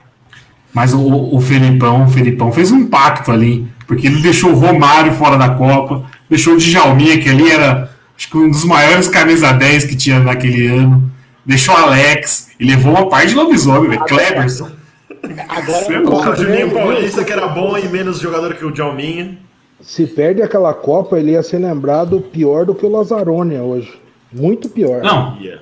Mas o, o Felipão, o Felipão fez um pacto ali, porque ele deixou o Romário fora da Copa, deixou o Djalminha, que ali era acho que um dos maiores camisa 10 que tinha naquele ano, deixou o Alex, e levou uma parte de lobisomem, velho. Kleberson. Agora Você é o louco, O Juninho Flamengo- Paulista, que era bom e menos jogador que o Djalminha. Se perde aquela Copa, ele ia ser lembrado pior do que o Lazzaroni hoje. Muito pior. Não, Yeah.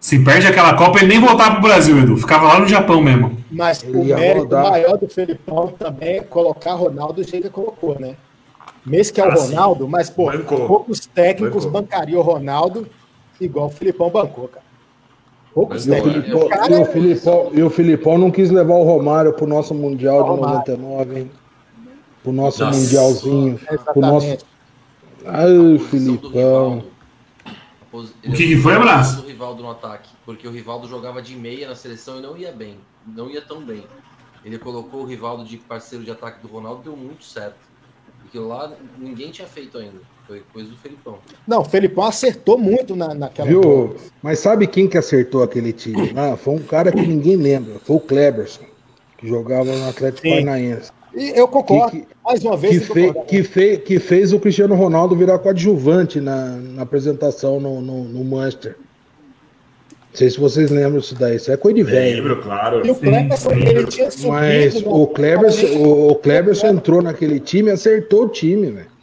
se perde aquela Copa, ele nem voltava pro Brasil, Edu. Ficava lá no Japão mesmo. Mas Ele o mérito rodar. maior do Felipão também é colocar Ronaldo do jeito que colocou, né? Mesmo que é o Ah, sim. Ronaldo, mas, pô, Bancou. poucos técnicos Bancou. bancariam o Ronaldo igual o Filipão bancou, cara. Poucos E o técnicos. Cara E o, Filipão, e o Filipão não quis levar o Romário pro nosso Mundial de Romário. 99, hein? Pro nosso Nossa. Mundialzinho. Pro nosso... Ai, Filipão. O que que foi, Abraço? do Rivaldo no ataque, porque o Rivaldo jogava de meia na seleção e não ia bem, não ia tão bem. Ele colocou o Rivaldo de parceiro de ataque do Ronaldo, deu muito certo. Porque lá ninguém tinha feito ainda. Foi coisa do Felipão. Não, o Felipão acertou muito na, naquela. Viu? Mas sabe quem que acertou aquele time? Ah, foi um cara que ninguém lembra. Foi o Kleberson, que jogava no Atlético Sim. Paranaense. E eu concordo. Que- que- mais uma vez, Que, fe, que, fe, que fez o Cristiano Ronaldo virar coadjuvante na, na apresentação no, no, no Manchester. Não sei se vocês lembram isso daí. Isso é coisa de velho. Lembro, claro. E o Cleberson, ele tinha subido. Mas né? o Cleberson, o, o Cleberson entrou naquele time e acertou o time, velho.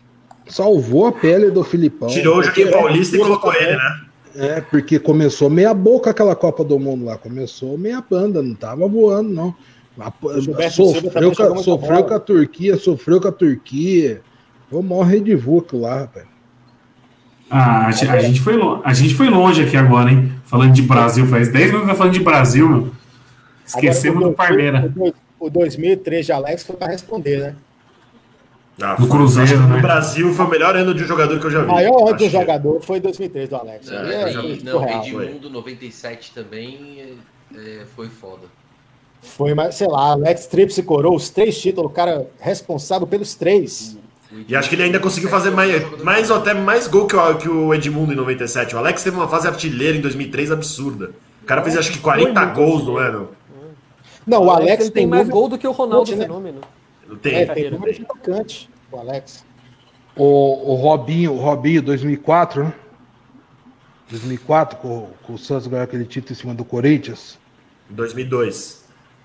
Salvou a pele do Filipão. Tirou o Joaquim Paulista e colocou ele, né? É, porque começou meia boca aquela Copa do Mundo lá. Começou meia banda, não tava voando, não. A- Sofreu, com, a- sofreu com a Turquia, sofreu com a Turquia. Vou morrer de vuco lá, rapaz. Ah, a, gente- a gente foi longe, a gente foi longe aqui agora, hein? Falando de Brasil, faz 10 minutos que falando de Brasil, meu. Esquecemos Agora, do Parmeira. O, dois- o 2003 de Alex foi para responder, né? Ah, Do Cruzeiro, né? No Brasil foi o melhor ano de um jogador que eu já O vi. maior ano do que- jogador foi 2003 do Alex. Não, Aí é Edi- não. Edmundo 97 também é, é, foi foda. Foi, mas, sei lá, Alex Trips coroou os três títulos, o cara responsável pelos três. E acho que ele ainda conseguiu fazer mais, mais ou até mais gol que o, que o Edmundo em 97. O Alex teve uma fase artilheira em 2003 absurda. O cara fez acho que 40 gols no ano. Não, o Alex ele tem mais gol do que o Ronaldo né? Fenômeno. Não tem. É, tem número de dele. atacante, o Alex. O, o Robinho, o Robinho, 2004, né? 2004, com, com o Santos ganhou aquele título em cima do Corinthians. Em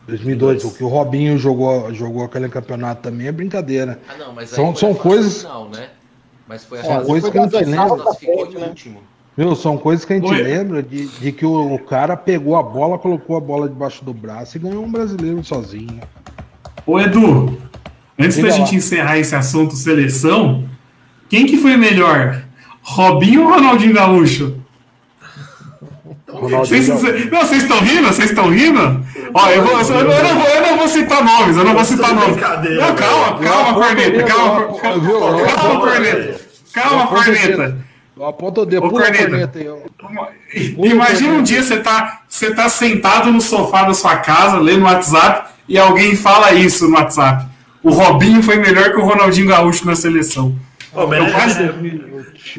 2002. 2002, o que o Robinho jogou, jogou aquele campeonato também é brincadeira. Ah, não, mas aí São- foi são coisas- Final, né? Mas foi a São coisas que a gente lembra. né? Meu, são coisas que a gente Oi. lembra de, de que o, o cara pegou a bola, colocou a bola debaixo do braço e ganhou um brasileiro sozinho. Ô, Edu, antes Diga da lá. gente encerrar esse assunto seleção, quem que foi melhor? Robinho ou Ronaldinho Gaúcho? Vocês, vocês- não, vocês estão rindo? Vocês estão rindo? Ó, eu, vou, eu, não- eu não vou, eu não vou citar nomes, eu não vou citar nomes. Não, calma, calma, corneta, calma, calma, corneta. Calma, corneta. Aponta o dedo, pula corneta. Imagina um dia você tá, você tá sentado no sofá da sua casa, lendo o WhatsApp, e alguém fala isso no WhatsApp. O Robinho foi melhor que o Ronaldinho Gaúcho na seleção. Ô, merece, quase-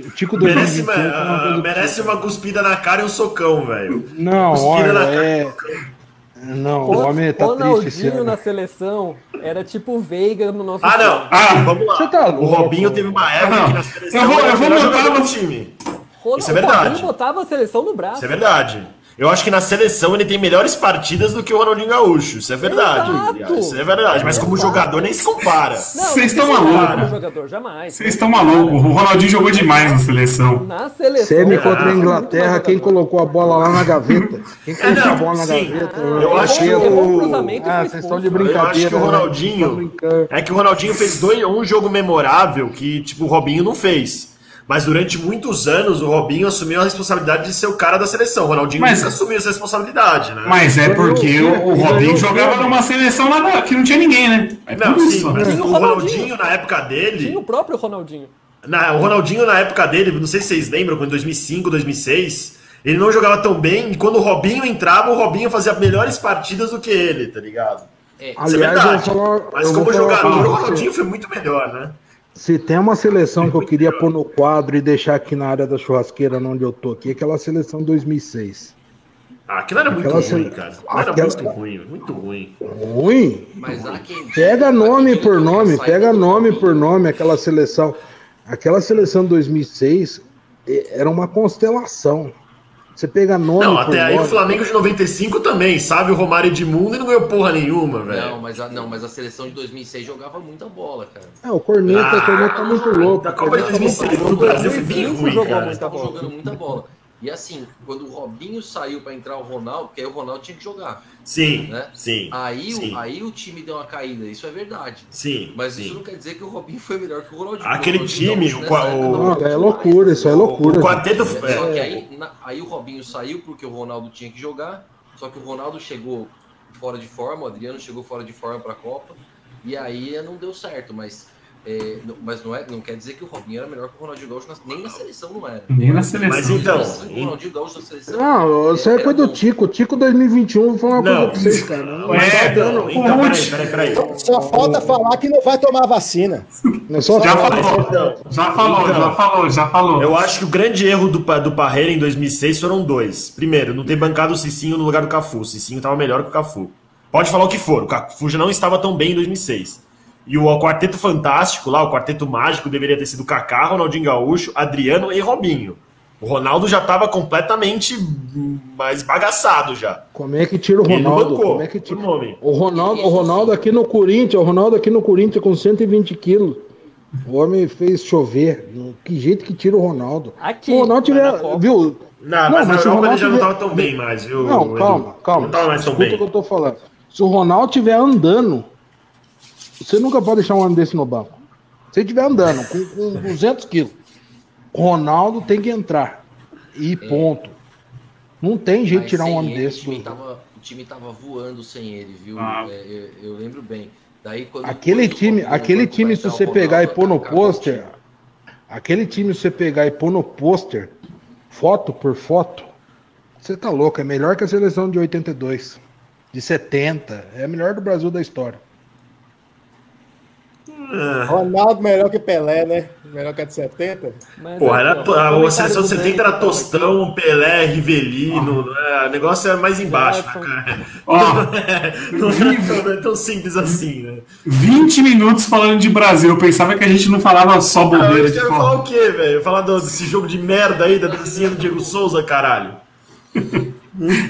O Tico merece, 2021 uma, uma ah, merece uma cuspida na cara e um socão, velho. Não, Cuspida na olha, cara. é. Não, o homem tá triste esse Ronaldinho na seleção era tipo o Veiga no nosso Ah, time. não. Ah, Vamos lá. Você tá o louco. Robinho teve uma época Não. que na seleção Eu vou- eu o vou do você- time. Ronald- Isso é verdade. O Robinho botava a seleção no braço. Isso é verdade. Eu acho que na seleção ele tem melhores partidas do que o Ronaldinho Gaúcho. Isso é verdade. Exato. Isso é verdade. Mas como jogador nem se compara. Vocês estão precisa malucos. Vocês estão malucos. O Ronaldinho jogou demais na seleção. Na seleção. Semi era contra a Inglaterra, quem colocou a bola lá na gaveta? Quem colocou não, a bola na sim. gaveta? Eu acho que Errou o- o cruzamento e Ah, foi vocês estão de Eu brincadeira. acho que o né? Ronaldinho. Brincando. É que o Ronaldinho fez dois, um jogo memorável que, tipo, o Robinho não fez. Mas durante muitos anos o Robinho assumiu a responsabilidade de ser o cara da seleção. O Ronaldinho Mas- nunca assumiu essa responsabilidade, né? Mas é porque o, o Robinho jogava numa seleção lá que não tinha ninguém, né? É Não, sim, isso. mas né? Tinha o o Ronaldinho. Ronaldinho, na época dele. Tinha o próprio Ronaldinho. Na, o Ronaldinho, na época dele, não sei se vocês lembram, quando em 2005, 2006, ele não jogava tão bem. E quando o Robinho entrava, o Robinho fazia melhores partidas do que ele, tá ligado? É, Isso é Aliás, eu verdade. falar- Mas como falar jogador, pra o. Ronaldinho foi muito melhor, né? Se tem uma seleção que eu queria pôr no quadro e deixar aqui na área da churrasqueira, onde eu tô aqui, é aquela seleção 2006. Ah, aquilo era muito Aquela ruim, cara. Aquilo Era aquela- muito ruim, muito ruim. Ruim? mas quem Pega nome por nome, pega nome por nome, aquela seleção. Aquela seleção 2006 eh, era uma constelação. Você pega nome Não, até aí o. Flamengo de 95 também, sabe? O Romário Edmundo e não ganhou porra nenhuma, Não, velho. mas a, não, mas a seleção de 2006 jogava muita bola, cara. É, o Corneta, Ah, o Corneta tá muito louco. Da o Copa de Corneta tá muito 2006 louco. no Brasil foi bem 2005 ruim, cara. Estavam jogando muita bola. E assim, quando o Robinho saiu pra entrar o Ronaldo, porque aí o Ronaldo tinha que jogar, Sim, né? sim. Aí, sim, O, aí o time deu uma caída, isso é verdade. sim, Mas sim. isso não quer dizer que o Robinho foi melhor que o Ronaldinho. Aquele O Ronaldinho time, Gaúcho o época não é demais. loucura, isso é loucura. O quarteto. Só que é, aí, na- aí o Robinho saiu porque o Ronaldo tinha que jogar. Só que o Ronaldo chegou fora de forma, o Adriano chegou fora de forma para a Copa. E aí não deu certo, mas, é, não- mas não, é, não quer dizer que o Robinho era melhor que o Ronaldinho Gaúcho, nem na seleção não era. Nem na Mas seleção. então, o Ronaldinho Gaúcho na seleção. Não, isso aí foi do bom. Tico. O Tico 2021, vou falar uma Não. coisa pra vocês, cara. Não, é, tá dando- não, então, peraí, peraí, peraí. Só falta falar que não vai tomar vacina. não é só Já falou, já falou, Então. já falou, já falou. Eu acho que o grande erro do, do Parreira em 2006 foram dois. Primeiro, não ter bancado o Cicinho no lugar do Cafu. O Cicinho estava melhor que o Cafu. Pode falar o que for, o Cafu já não estava tão bem em 2006. E o, quarteto fantástico lá, o quarteto mágico, deveria ter sido Kaká, Ronaldinho Gaúcho, Adriano e Robinho. O Ronaldo já estava completamente mais bagaçado já. Como é que tira o não Ronaldo? Como é que tira... o nome. O Ronaldo, o Ronaldo aqui no Corinthians, o Ronaldo aqui no Corinthians com 120 quilos. O homem fez chover. Que jeito que tira o Ronaldo. Aqui, Se o Ronaldo mas na tiver. Viu? Não, mas, mas se na o Europa ele Ronaldo já não tiver- estava tão bem mais, viu? Não, calma, calma. Não estava mais tão Escuta bem. o que eu tô falando. Se o Ronaldo estiver andando, você nunca pode deixar um homem desse no banco. Se ele estiver andando com, com 200 quilos, Ronaldo tem que entrar. E ponto. Não tem jeito de tirar um homem ele, desse. O time, do- tava, o time tava voando sem ele, viu? Ah. É, eu, eu lembro bem. Daí, quando, Aquele time, aquele time, se você pegar e pôr no pôster, aquele time, se você pegar e pôr no pôster, foto por foto, você tá louco. É melhor que a seleção de 82, de 70. É a melhor do Brasil da história. Ronaldo melhor que Pelé, né? Melhor que a de 70. Mas Porra, aqui, era, a seleção de do 70 era Dani, Tostão, Pelé, Rivelino, né? o negócio era mais embaixo, né, Gerson. cara? Ó, Não é, tão, não é tão simples assim, né? 20 minutos falando de Brasil. Eu pensava que a gente não falava só Ah, bobeira eu de quero fora. falar o quê, velho? Falar do- desse jogo de merda aí, da dancinha do Diego Souza, caralho.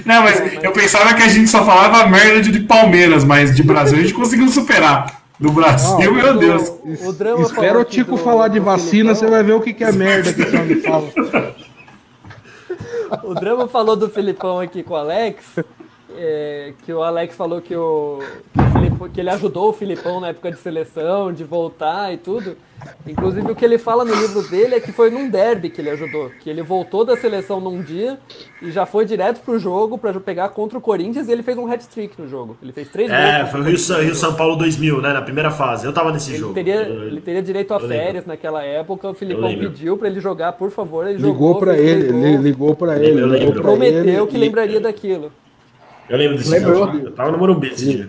Não, mas eu pensava que a gente só falava merda de, de Palmeiras, mas de Brasil a gente conseguiu superar. Do Brasil, Não, meu Deus. O drama Espera falou o Tico do- falar de vacina, você Filipão. vai ver o que, que é merda que esse homem fala. O Drama falou do Filipão aqui com o Alex. É, que o Alex falou que, o, que, o Filipe- que ele ajudou o Filipão na época de seleção, de voltar e tudo. Inclusive, o que ele fala no livro dele é que foi num derby que ele ajudou. Que ele voltou da seleção num dia e já foi direto pro jogo pra pegar contra o Corinthians e ele fez um hat-trick no jogo. Ele fez três É, gols. foi o Rio, Rio São Paulo 2000, né? Na primeira fase. Eu tava nesse Ele jogo. teria, Eu- ele teria direito a férias naquela época. O Filipão pediu pra ele jogar, por favor. Ele Ligou jogou, pra ele, li- ligou pra Eu ele. ligou pra Prometeu ele que e- lembraria daquilo. Eu lembro desse Lembrou? dia. Eu tava no Morumbi esse dia.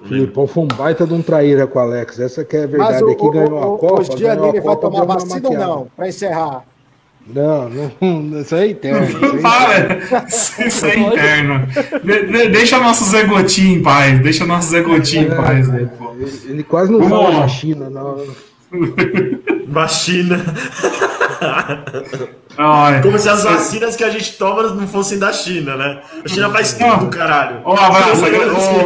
O Filipão foi um baita de um traíra com o Alex. Essa que é a Mas verdade. o, Aqui ganhou a o, o, Copa. o Giannini ganhou a vai tomar vacina ou não? Pra encerrar. Não, não, isso é interno. isso é Para! Isso é interno. De- de- deixa nosso Zé Gotinho em paz. Deixa nosso Zé Gotinho em paz. Né. Ele, ele quase não Vamos fala na China, não. Vacina. Como se as vacinas que a gente toma não fossem da China, né? A China faz tudo, caralho. Ó,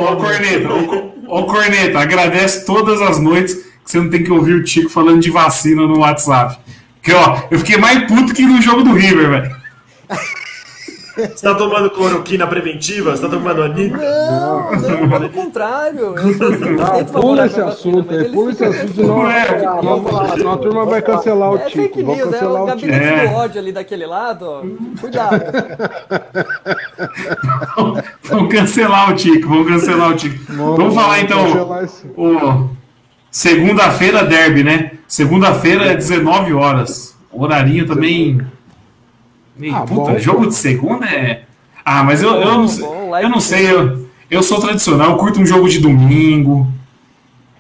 ô, ô, Corneta, ô, Co- ô, Corneta, agradece todas as noites que você não tem que ouvir o Tico falando de vacina no WhatsApp. Porque, ó, eu fiquei mais puto que no jogo do River, velho. Você tá tomando cloroquina preventiva? Você tá tomando anita? Não, não, pelo contrário. Ah, 100% pula esse assunto aí, pula esse assunto, Não é, senão- a turma vai cancelar o É Tico. fake Vão news, é o gabinete É. do ódio ali daquele lado, ó. Cuidado. Vamos cancelar o Tico, vamos cancelar o Tico. Vamos falar então. o Segunda-feira, derby, né? Segunda-feira, 19 horas. Horarinho também. Ah, puta, bom, jogo pô. de segunda é. Ah, mas eu, eu, não, Bom, eu não sei. Eu, eu sou tradicional, eu curto um jogo de domingo. jogo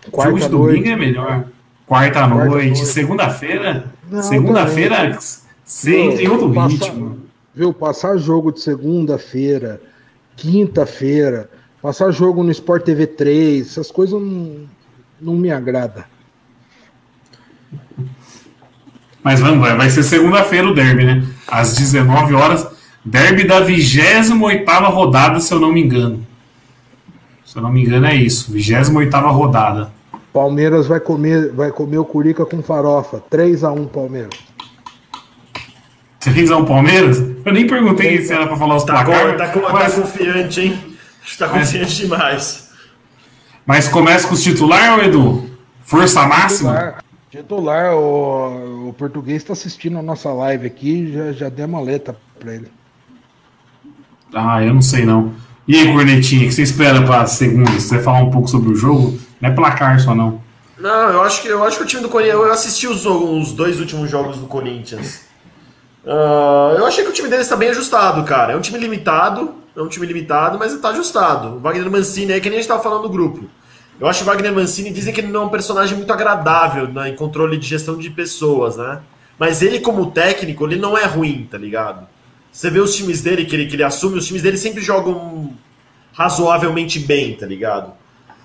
de Quarta domingo noite. é melhor. Quarta noite, noite. segunda-feira. Segunda-feira, sem tem outro Passar- ritmo. Viu, passar jogo de segunda-feira, quinta-feira, passar jogo no Sport TV 3, essas coisas não, não me agrada. Mas vamos, vai, vai ser segunda-feira o derby, né? Às 19 horas. Derby da 28 rodada, se eu não me engano. Se eu não me engano, é isso. 28 rodada. Palmeiras vai comer, vai comer o Curica com farofa. 3x1 Palmeiras. 3x1 Palmeiras? Eu nem perguntei se era pra falar os Tá, placares. com- tá, com- tá mas, confiante, hein? Tá confiante demais. mas começa com os titular, ô Edu? Força máxima? Titular, o, o português está assistindo a nossa live aqui, já, já dei uma letra para ele. Ah, eu não sei não. E aí, Cornetinha, o que você espera pra segunda? Se você falar um pouco sobre o jogo, não é placar só não. Não, eu acho que, eu acho que o time do Corinthians. Eu assisti os, os dois últimos jogos do Corinthians. Ah, eu achei que o time deles está bem ajustado, cara. É um time limitado, é um time limitado, mas está ajustado. O Wagner Mancini é que nem a gente estava falando no grupo. Eu acho o Wagner Mancini dizem que ele não é um personagem muito agradável né, em controle de gestão de pessoas, né? Mas ele, como técnico, ele não é ruim, tá ligado? Você vê os times dele que ele, que ele assume, os times dele sempre jogam razoavelmente bem, tá ligado?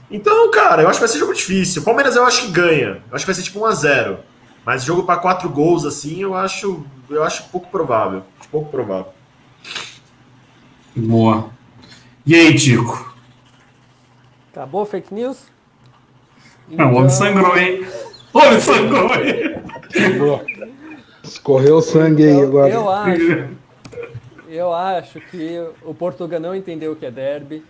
Então, cara, eu acho que vai ser jogo difícil. O Palmeiras eu acho que ganha. Eu acho que vai ser tipo 1x0. Mas jogo para quatro gols, assim, eu acho, eu acho pouco provável. Pouco provável. Boa. E aí, Tico? Acabou fake news? Não, o homem sangrou, hein? O homem sangrou, hein? Escorreu sangue aí agora. eu acho. Eu acho que o Portugal não entendeu o que é derby.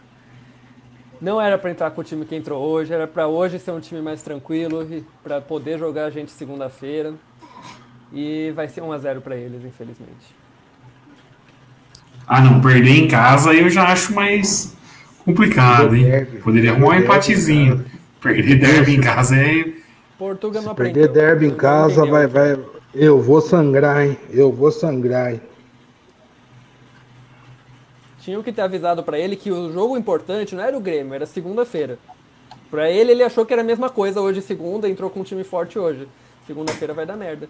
Não era para entrar com o time que entrou hoje, era para hoje ser um time mais tranquilo, para poder jogar a gente segunda-feira. E vai ser 1 a 0 para eles, infelizmente. Ah, não, perder em casa eu já acho mais complicado, hein? Derby. Poderia arrumar um empatezinho. Perder derby em casa é. Portugal não aprendeu. perder derby em casa, vai, vai. Eu vou sangrar, hein? Eu vou sangrar, hein? Tinham que ter avisado para ele que o jogo importante não era o Grêmio, era segunda-feira. Para ele, ele achou que era a mesma coisa hoje, segunda, entrou com um time forte hoje. Segunda-feira vai dar merda.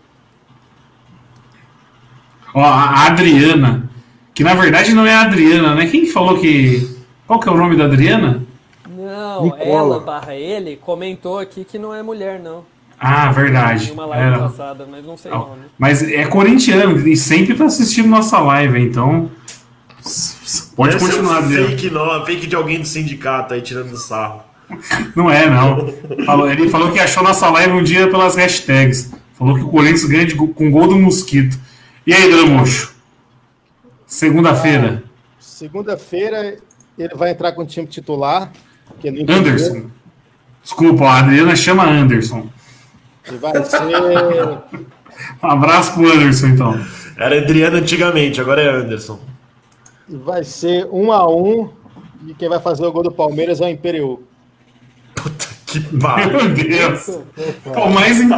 Ó, a Adriana, que na verdade não é a Adriana, né? Quem falou que. Qual que é o nome da Adriana? Não, Nicola. ela barra ele comentou aqui que não é mulher, não. Ah, verdade. Uma live Era. passada, mas não sei o nome. Mas é corintiano e sempre tá assistindo nossa live, então. Pode Deve ser um continuar, fake, não, fake de alguém do sindicato aí tirando sarro. Não é, não. Falou- ele falou que achou nossa live um dia pelas hashtags. Falou que o Corinthians ganha de com gol do Mosquito. E aí, Dramuxo? Segunda-feira. Segunda-feira ele vai entrar com o time titular. Que ele Anderson. Desculpa, a Adriana chama Anderson. E vai ser. Um abraço pro Anderson, então. Era Adriano antigamente, agora é Anderson. Vai ser um a um. E quem vai fazer o gol do Palmeiras é o Imperial. Puta que pariu. Meu Deus. É o mais, impro...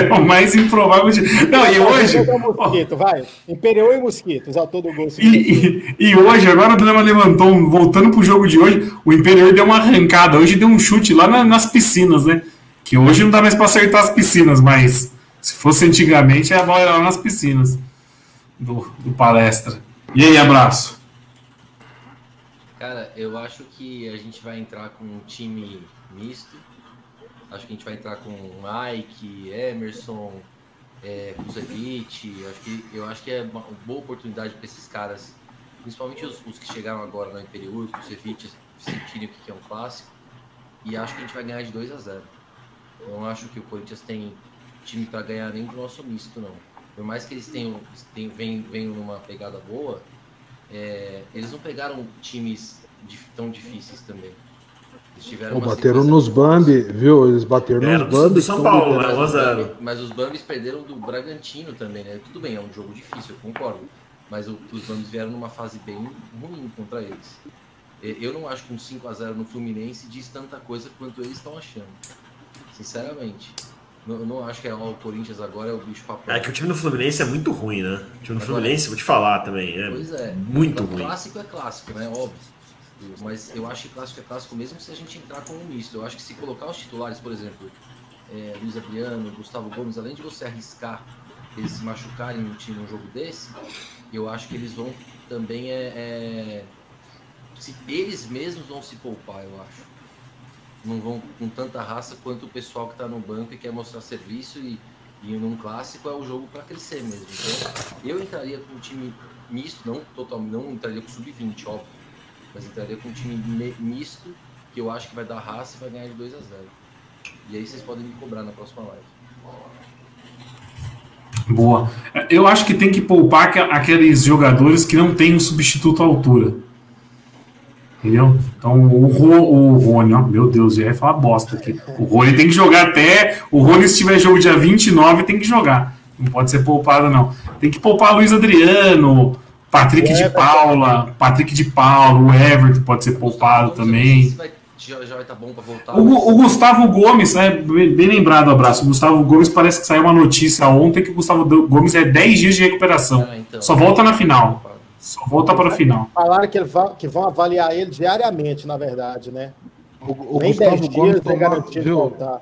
é o mais improvável de. Não, e hoje. Mosquito, vai. Imperial e Mosquitos, autor do gol. E, e, e, hoje, agora o Drama levantou, voltando pro jogo de hoje, o Imperial deu uma arrancada. Hoje deu um chute lá na, nas piscinas, né? Que hoje não dá mais pra acertar as piscinas, mas se fosse antigamente, a bola era lá nas piscinas do, do palestra. E aí, abraço. Cara, eu acho que a gente vai entrar com um time misto. Acho que a gente vai entrar com Mike, Emerson, é, Kuzevic. Acho que, eu acho que é uma boa oportunidade para esses caras, principalmente os, os, que chegaram agora na Imperiur, Kuzevic, sentirem o que é um clássico. E acho que a gente vai ganhar de 2 a 0. Não acho que o Corinthians tem time para ganhar nem do nosso misto, não. Por mais que eles tenham, tenham venham, numa pegada boa, é, eles não pegaram times tão difíceis também. Tiveram bateram nos Bambi, viu? Eles bateram é, nos Bambi. Do São Paulo, né? Mas, mas os Bambis perderam do Bragantino também, né? Tudo bem, é um jogo difícil, eu concordo. Mas o, os Bambis vieram numa fase bem ruim contra eles. Eu não acho que um 5 a 0 no Fluminense diz tanta coisa quanto eles estão achando. Sinceramente. Eu não acho que é o Corinthians agora é o bicho papel. É que o time do Fluminense é muito ruim, né? O time do Fluminense, vou te falar também, é, pois é muito ruim. Clássico é clássico, né? Óbvio. Mas eu acho que clássico é clássico mesmo se a gente entrar com um misto. Eu acho que se colocar os titulares, por exemplo, é, Luiz Adriano, Gustavo Gomes, além de você arriscar eles se machucarem no time num jogo desse, eu acho que eles vão também é, é se eles mesmos vão se poupar, eu acho não vão com tanta raça quanto o pessoal que está no banco e quer mostrar serviço e, e num clássico é o jogo para crescer mesmo. Então, eu entraria com um time misto, não totalmente, não entraria com sub-20, óbvio, mas entraria com um time misto que eu acho que vai dar raça e vai ganhar de 2 a 0. E aí vocês podem me cobrar na próxima live. Boa. Eu acho que tem que poupar aqueles jogadores que não têm um substituto à altura. Entendeu? Então o, o Rony, ó, meu Deus, já ia falar bosta aqui. O Rony tem que jogar até. O Rony, se tiver jogo dia 29, tem que jogar. Não pode ser poupado, não. Tem que poupar Luiz Adriano, Patrick de Paula, Patrick de Paula, o Everton pode ser poupado também. Já, já vai estar tá bom para voltar. O, o, Gustavo Gomes, é bem lembrado, abraço. O Gustavo Gomes parece que saiu uma notícia ontem que o Gustavo Gomes é 10 dias de recuperação. Ah, então. Só volta na final. Só volta para o final. Falaram que, que vão avaliar ele diariamente, na verdade, né? O, o Nem Gustavo 10 Gomes dias é garantido viu, voltar.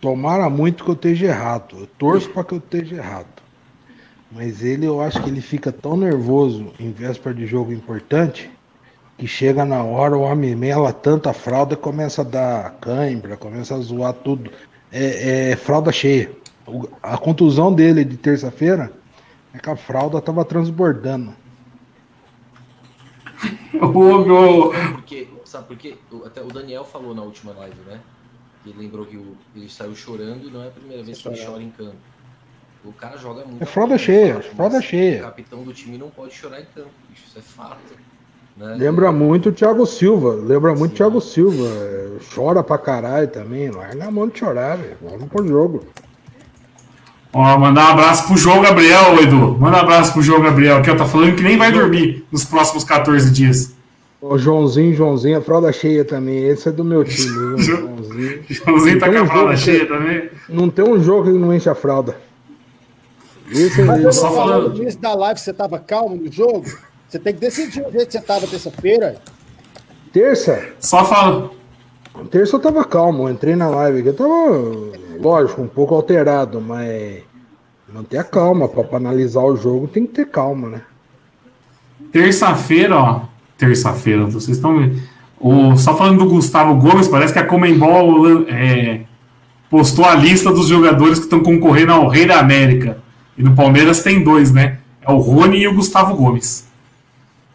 Tomara muito que eu esteja errado. Eu torço para que eu esteja errado. Mas ele, eu acho que ele fica tão nervoso em véspera de jogo importante que chega na hora, o homem mela tanta fralda começa a dar cãibra, começa a zoar tudo. É, é fralda cheia. A contusão dele de terça-feira é que a fralda tava transbordando. porque, sabe por quê? Até o Daniel falou na última live, né? Que ele lembrou que o, ele saiu chorando e não é a primeira vez que ele chora em campo. O cara joga muito. É fralda cheia, fralda cheia. O capitão do time não pode chorar em campo, bicho, isso é fato. Né? Lembra muito o Thiago Silva, lembra muito o Thiago Silva. É, chora pra caralho também, larga a mão de chorar, velho. Vamos pro jogo. Ó, mandar um abraço pro João Gabriel, Edu. Manda um abraço pro João Gabriel, que eu tá falando que nem vai dormir nos próximos 14 dias. O Joãozinho, Joãozinho, a fralda cheia também. Esse é do meu time? Joãozinho. Joãozinho tá com a fralda cheia também. Não tem um jogo que não enche a fralda. Isso Mas eu só falando no início da live você tava calmo no jogo. Você tem que decidir o jeito que você tava terça-feira. Terça? Só fala. Terça eu tava calmo, eu entrei na live aqui, eu tava lógico, um pouco alterado, mas manter a calma. Para analisar o jogo tem que ter calma, né? Terça-feira, ó. Terça-feira, vocês estão vendo. O, só falando do Gustavo Gomes, parece que a Comembol é, postou a lista dos jogadores que estão concorrendo ao Rei da América. E no Palmeiras tem dois, né? É o Rony e o Gustavo Gomes.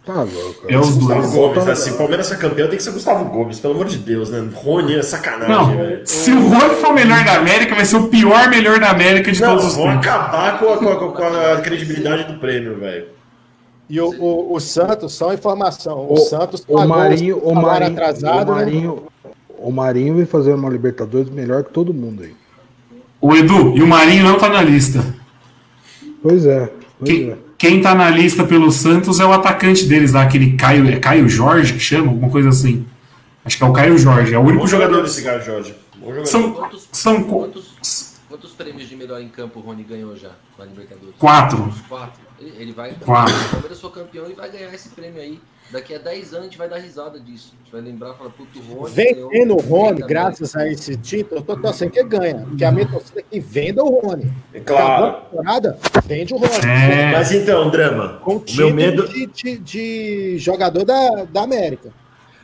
Tá louco. É os Gustavo dois. Gomes, assim, Palmeiras ser campeão tem que ser Gustavo Gomes, pelo amor de Deus, né? Rony é sacanagem, não, velho. Se o Rony for o melhor da América, vai ser o pior melhor da América de não, todos os tempos. Vão acabar com a, com, a, com a, credibilidade do prêmio, velho. E o, o, o Santos, só informação, o, O- Santos O pagou Marinho, o Marinho, atrasado, o né? Marinho, o Marinho vai fazer uma Libertadores melhor que todo mundo aí. O Edu, e o Marinho não tá na lista. Pois é, pois Quem, é. quem tá na lista pelo Santos é o atacante deles lá, aquele Caio, é Caio Jorge que chama, alguma coisa assim. Acho que é o Caio Jorge, é o único Bom jogador. jogador desse cara, Jorge. São, Quantos, são qu- quantos, quantos prêmios de melhor em campo o Rony ganhou já na Libertadores? Quatro. Quatro. Ele, ele vai. Quatro. O Palmeiras campeão, ele vai ganhar esse prêmio aí. Daqui a 10 anos a gente vai dar risada disso. A gente vai lembrar e falar, puto, Rony. Vendendo o Rony, graças a esse título, eu tô torcendo que ganha. Porque a minha torcida é que venda o Rony. Claro. Acabou a temporada, vende o Rony. É. Mas então, Drama, Com o meu medo, de, de- de jogador da, da América.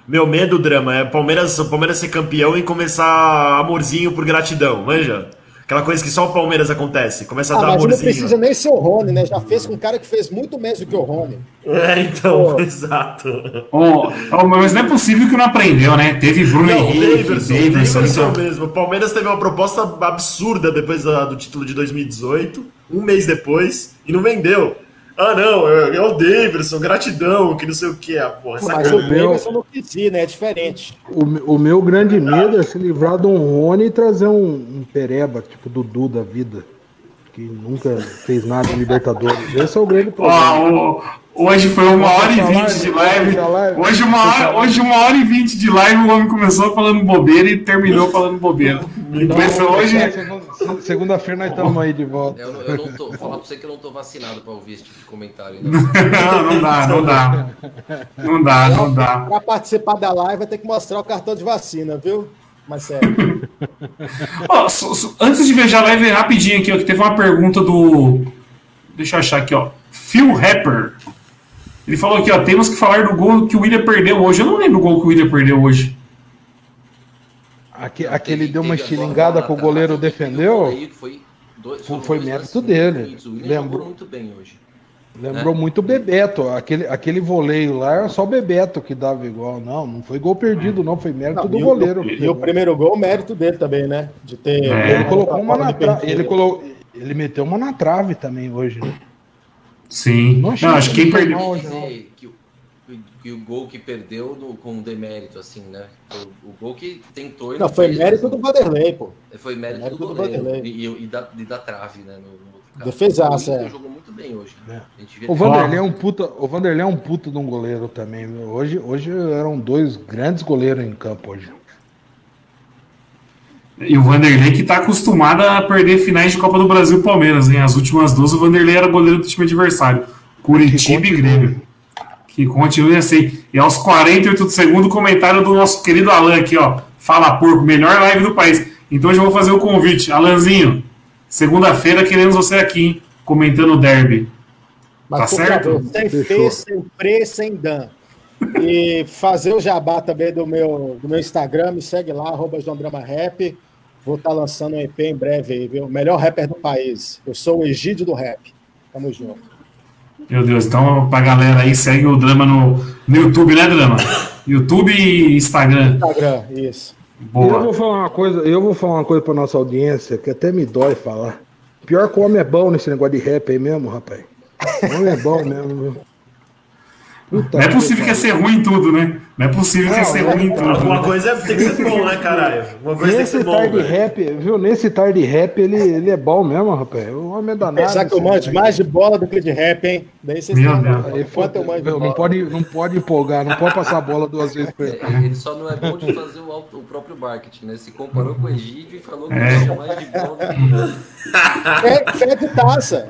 meu medo, Drama, é o Palmeiras, o Palmeiras ser campeão e começar amorzinho por gratidão, manja? Aquela coisa que só o Palmeiras acontece, começa a Ah, dar mas não amorzinho. precisa nem ser o Rony, né? Já fez com um cara que fez muito menos do que o Rony. É, então, Pô. exato. Ô, ô, mas não é possível que não aprendeu, né? Teve Bruno Não, o Henrique, Daverson, Davidson, Daverson então. mesmo. O Palmeiras teve uma proposta absurda depois da- do título de 2018, um mês depois, e não vendeu. Ah, não, é, é o Daverson, gratidão, que não sei o que. Ah, porra, Mas o. Davidson não quis ir, né? É diferente. O, o meu grande medo é se livrar de um Rony e trazer um, um Pereba, tipo Dudu da vida, que nunca fez nada em Libertadores. Esse é o grande problema. Ó, o- hoje foi uma hora e vinte de live. Hoje uma, hora, hoje uma hora e vinte de live, o homem começou falando bobeira e terminou falando bobeira. Foi hoje. Segunda- Segunda-feira nós estamos aí de volta. Eu, não- eu não tô. Vou falar pra você que eu não tô vacinado pra ouvir esse tipo de comentário. Não, não dá, não dá. Não dá, não dá. Pra participar da live, vai ter que mostrar o cartão de vacina, viu? Mas sério. Ó, so- so- antes de ver a live, rapidinho aqui, ó, que teve uma pergunta do. Deixa eu achar aqui, ó. Phil Rapper. Ele falou aqui, ó, temos que falar do gol que o William perdeu hoje. Eu não lembro o gol que o William perdeu hoje. Aque- Aquele Teve- deu uma estilingada que o goleiro defendeu. Foi, dois, Foi- foi dois mérito lances dele. O Lembrou- muito bem hoje. Lembrou muito o Bebeto. Aquele, aquele voleio lá era só o Bebeto que dava igual. Não, não foi gol perdido, não. Foi mérito Não, do e o- goleiro. E o primeiro gol, o mérito dele também, né? De ter. É. Ele colocou uma na trave. Ele, colo... ele meteu uma na trave também hoje. né? Sim. Não Não, acho que quem perdeu. não. dizer que, o- que o gol que perdeu no- com demérito, assim, né? O, o gol que tentou Não, foi fez, mérito assim. do Vanderlei, pô. Foi mérito, mérito do do Vanderlei. e, e da, e da trave, né? No, no outro caso. O é. jogou muito bem hoje. É. A gente vê O Vanderlei é um puta, o Vanderlei é um puta de um goleiro também. viu? Hoje, hoje eram dois grandes goleiros em campo hoje. E o Vanderlei que tá acostumado a perder finais de Copa do Brasil e Palmeiras, hein? As últimas duas, o Vanderlei era goleiro do time adversário. Curitiba e Grêmio. Que continue assim. E aos 48 do segundo, comentário do nosso querido Alan aqui, ó. Fala porco, melhor live do país. Então eu vou fazer o convite. Alanzinho, segunda-feira queremos você aqui, hein? Comentando o derby. Mas, Tá por certo? favor, sem. Fê, sem Pre, sem Dan. E fazer o jabá também do meu, do meu Instagram, me segue lá, arroba João Drama Rap. Vou estar lançando um EP em breve aí, viu? Melhor rapper do país. Eu sou o Egídio do Rap. Tamo junto. Meu Deus, então pra galera aí, segue o Drama no, no YouTube, né, Drama? YouTube e Instagram. Instagram, isso. E Eu Boa. vou falar uma coisa, eu vou falar uma coisa pra nossa audiência que até me dói falar. Pior que o homem é bom nesse negócio de rap aí mesmo, rapaz. O homem é bom mesmo, viu? Puta Não é possível que ia ser ruim em tudo, né? Não é possível que ia Não, ser não, ruim em Alguma tudo. coisa tem que ser bom, né, caralho? Uma coisa tem que Nesse ser bom, tarde rap, viu? Nesse tarde rap ele, ele é bom mesmo, rapaz. O homem é danado. Pensar que eu manjo mais de bola do que de rap, hein? Daí vocês Meu Deus. quanto eu manjo não, pode, não pode empolgar, não pode passar a bola duas vezes pra ele. É, Ele só não é bom de fazer o, auto- o próprio marketing, né? Se comparou com o Egídio e falou que É. tinha mais de bola do que Fé, fé de taça.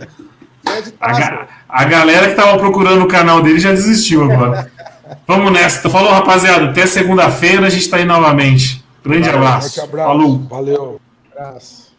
A, ga- a galera que tava procurando o canal dele já desistiu agora. Vamos nessa. Falou, rapaziada. Até segunda-feira a gente tá aí novamente. Grande Forte abraço. abraço. Falou. Valeu. Abraço.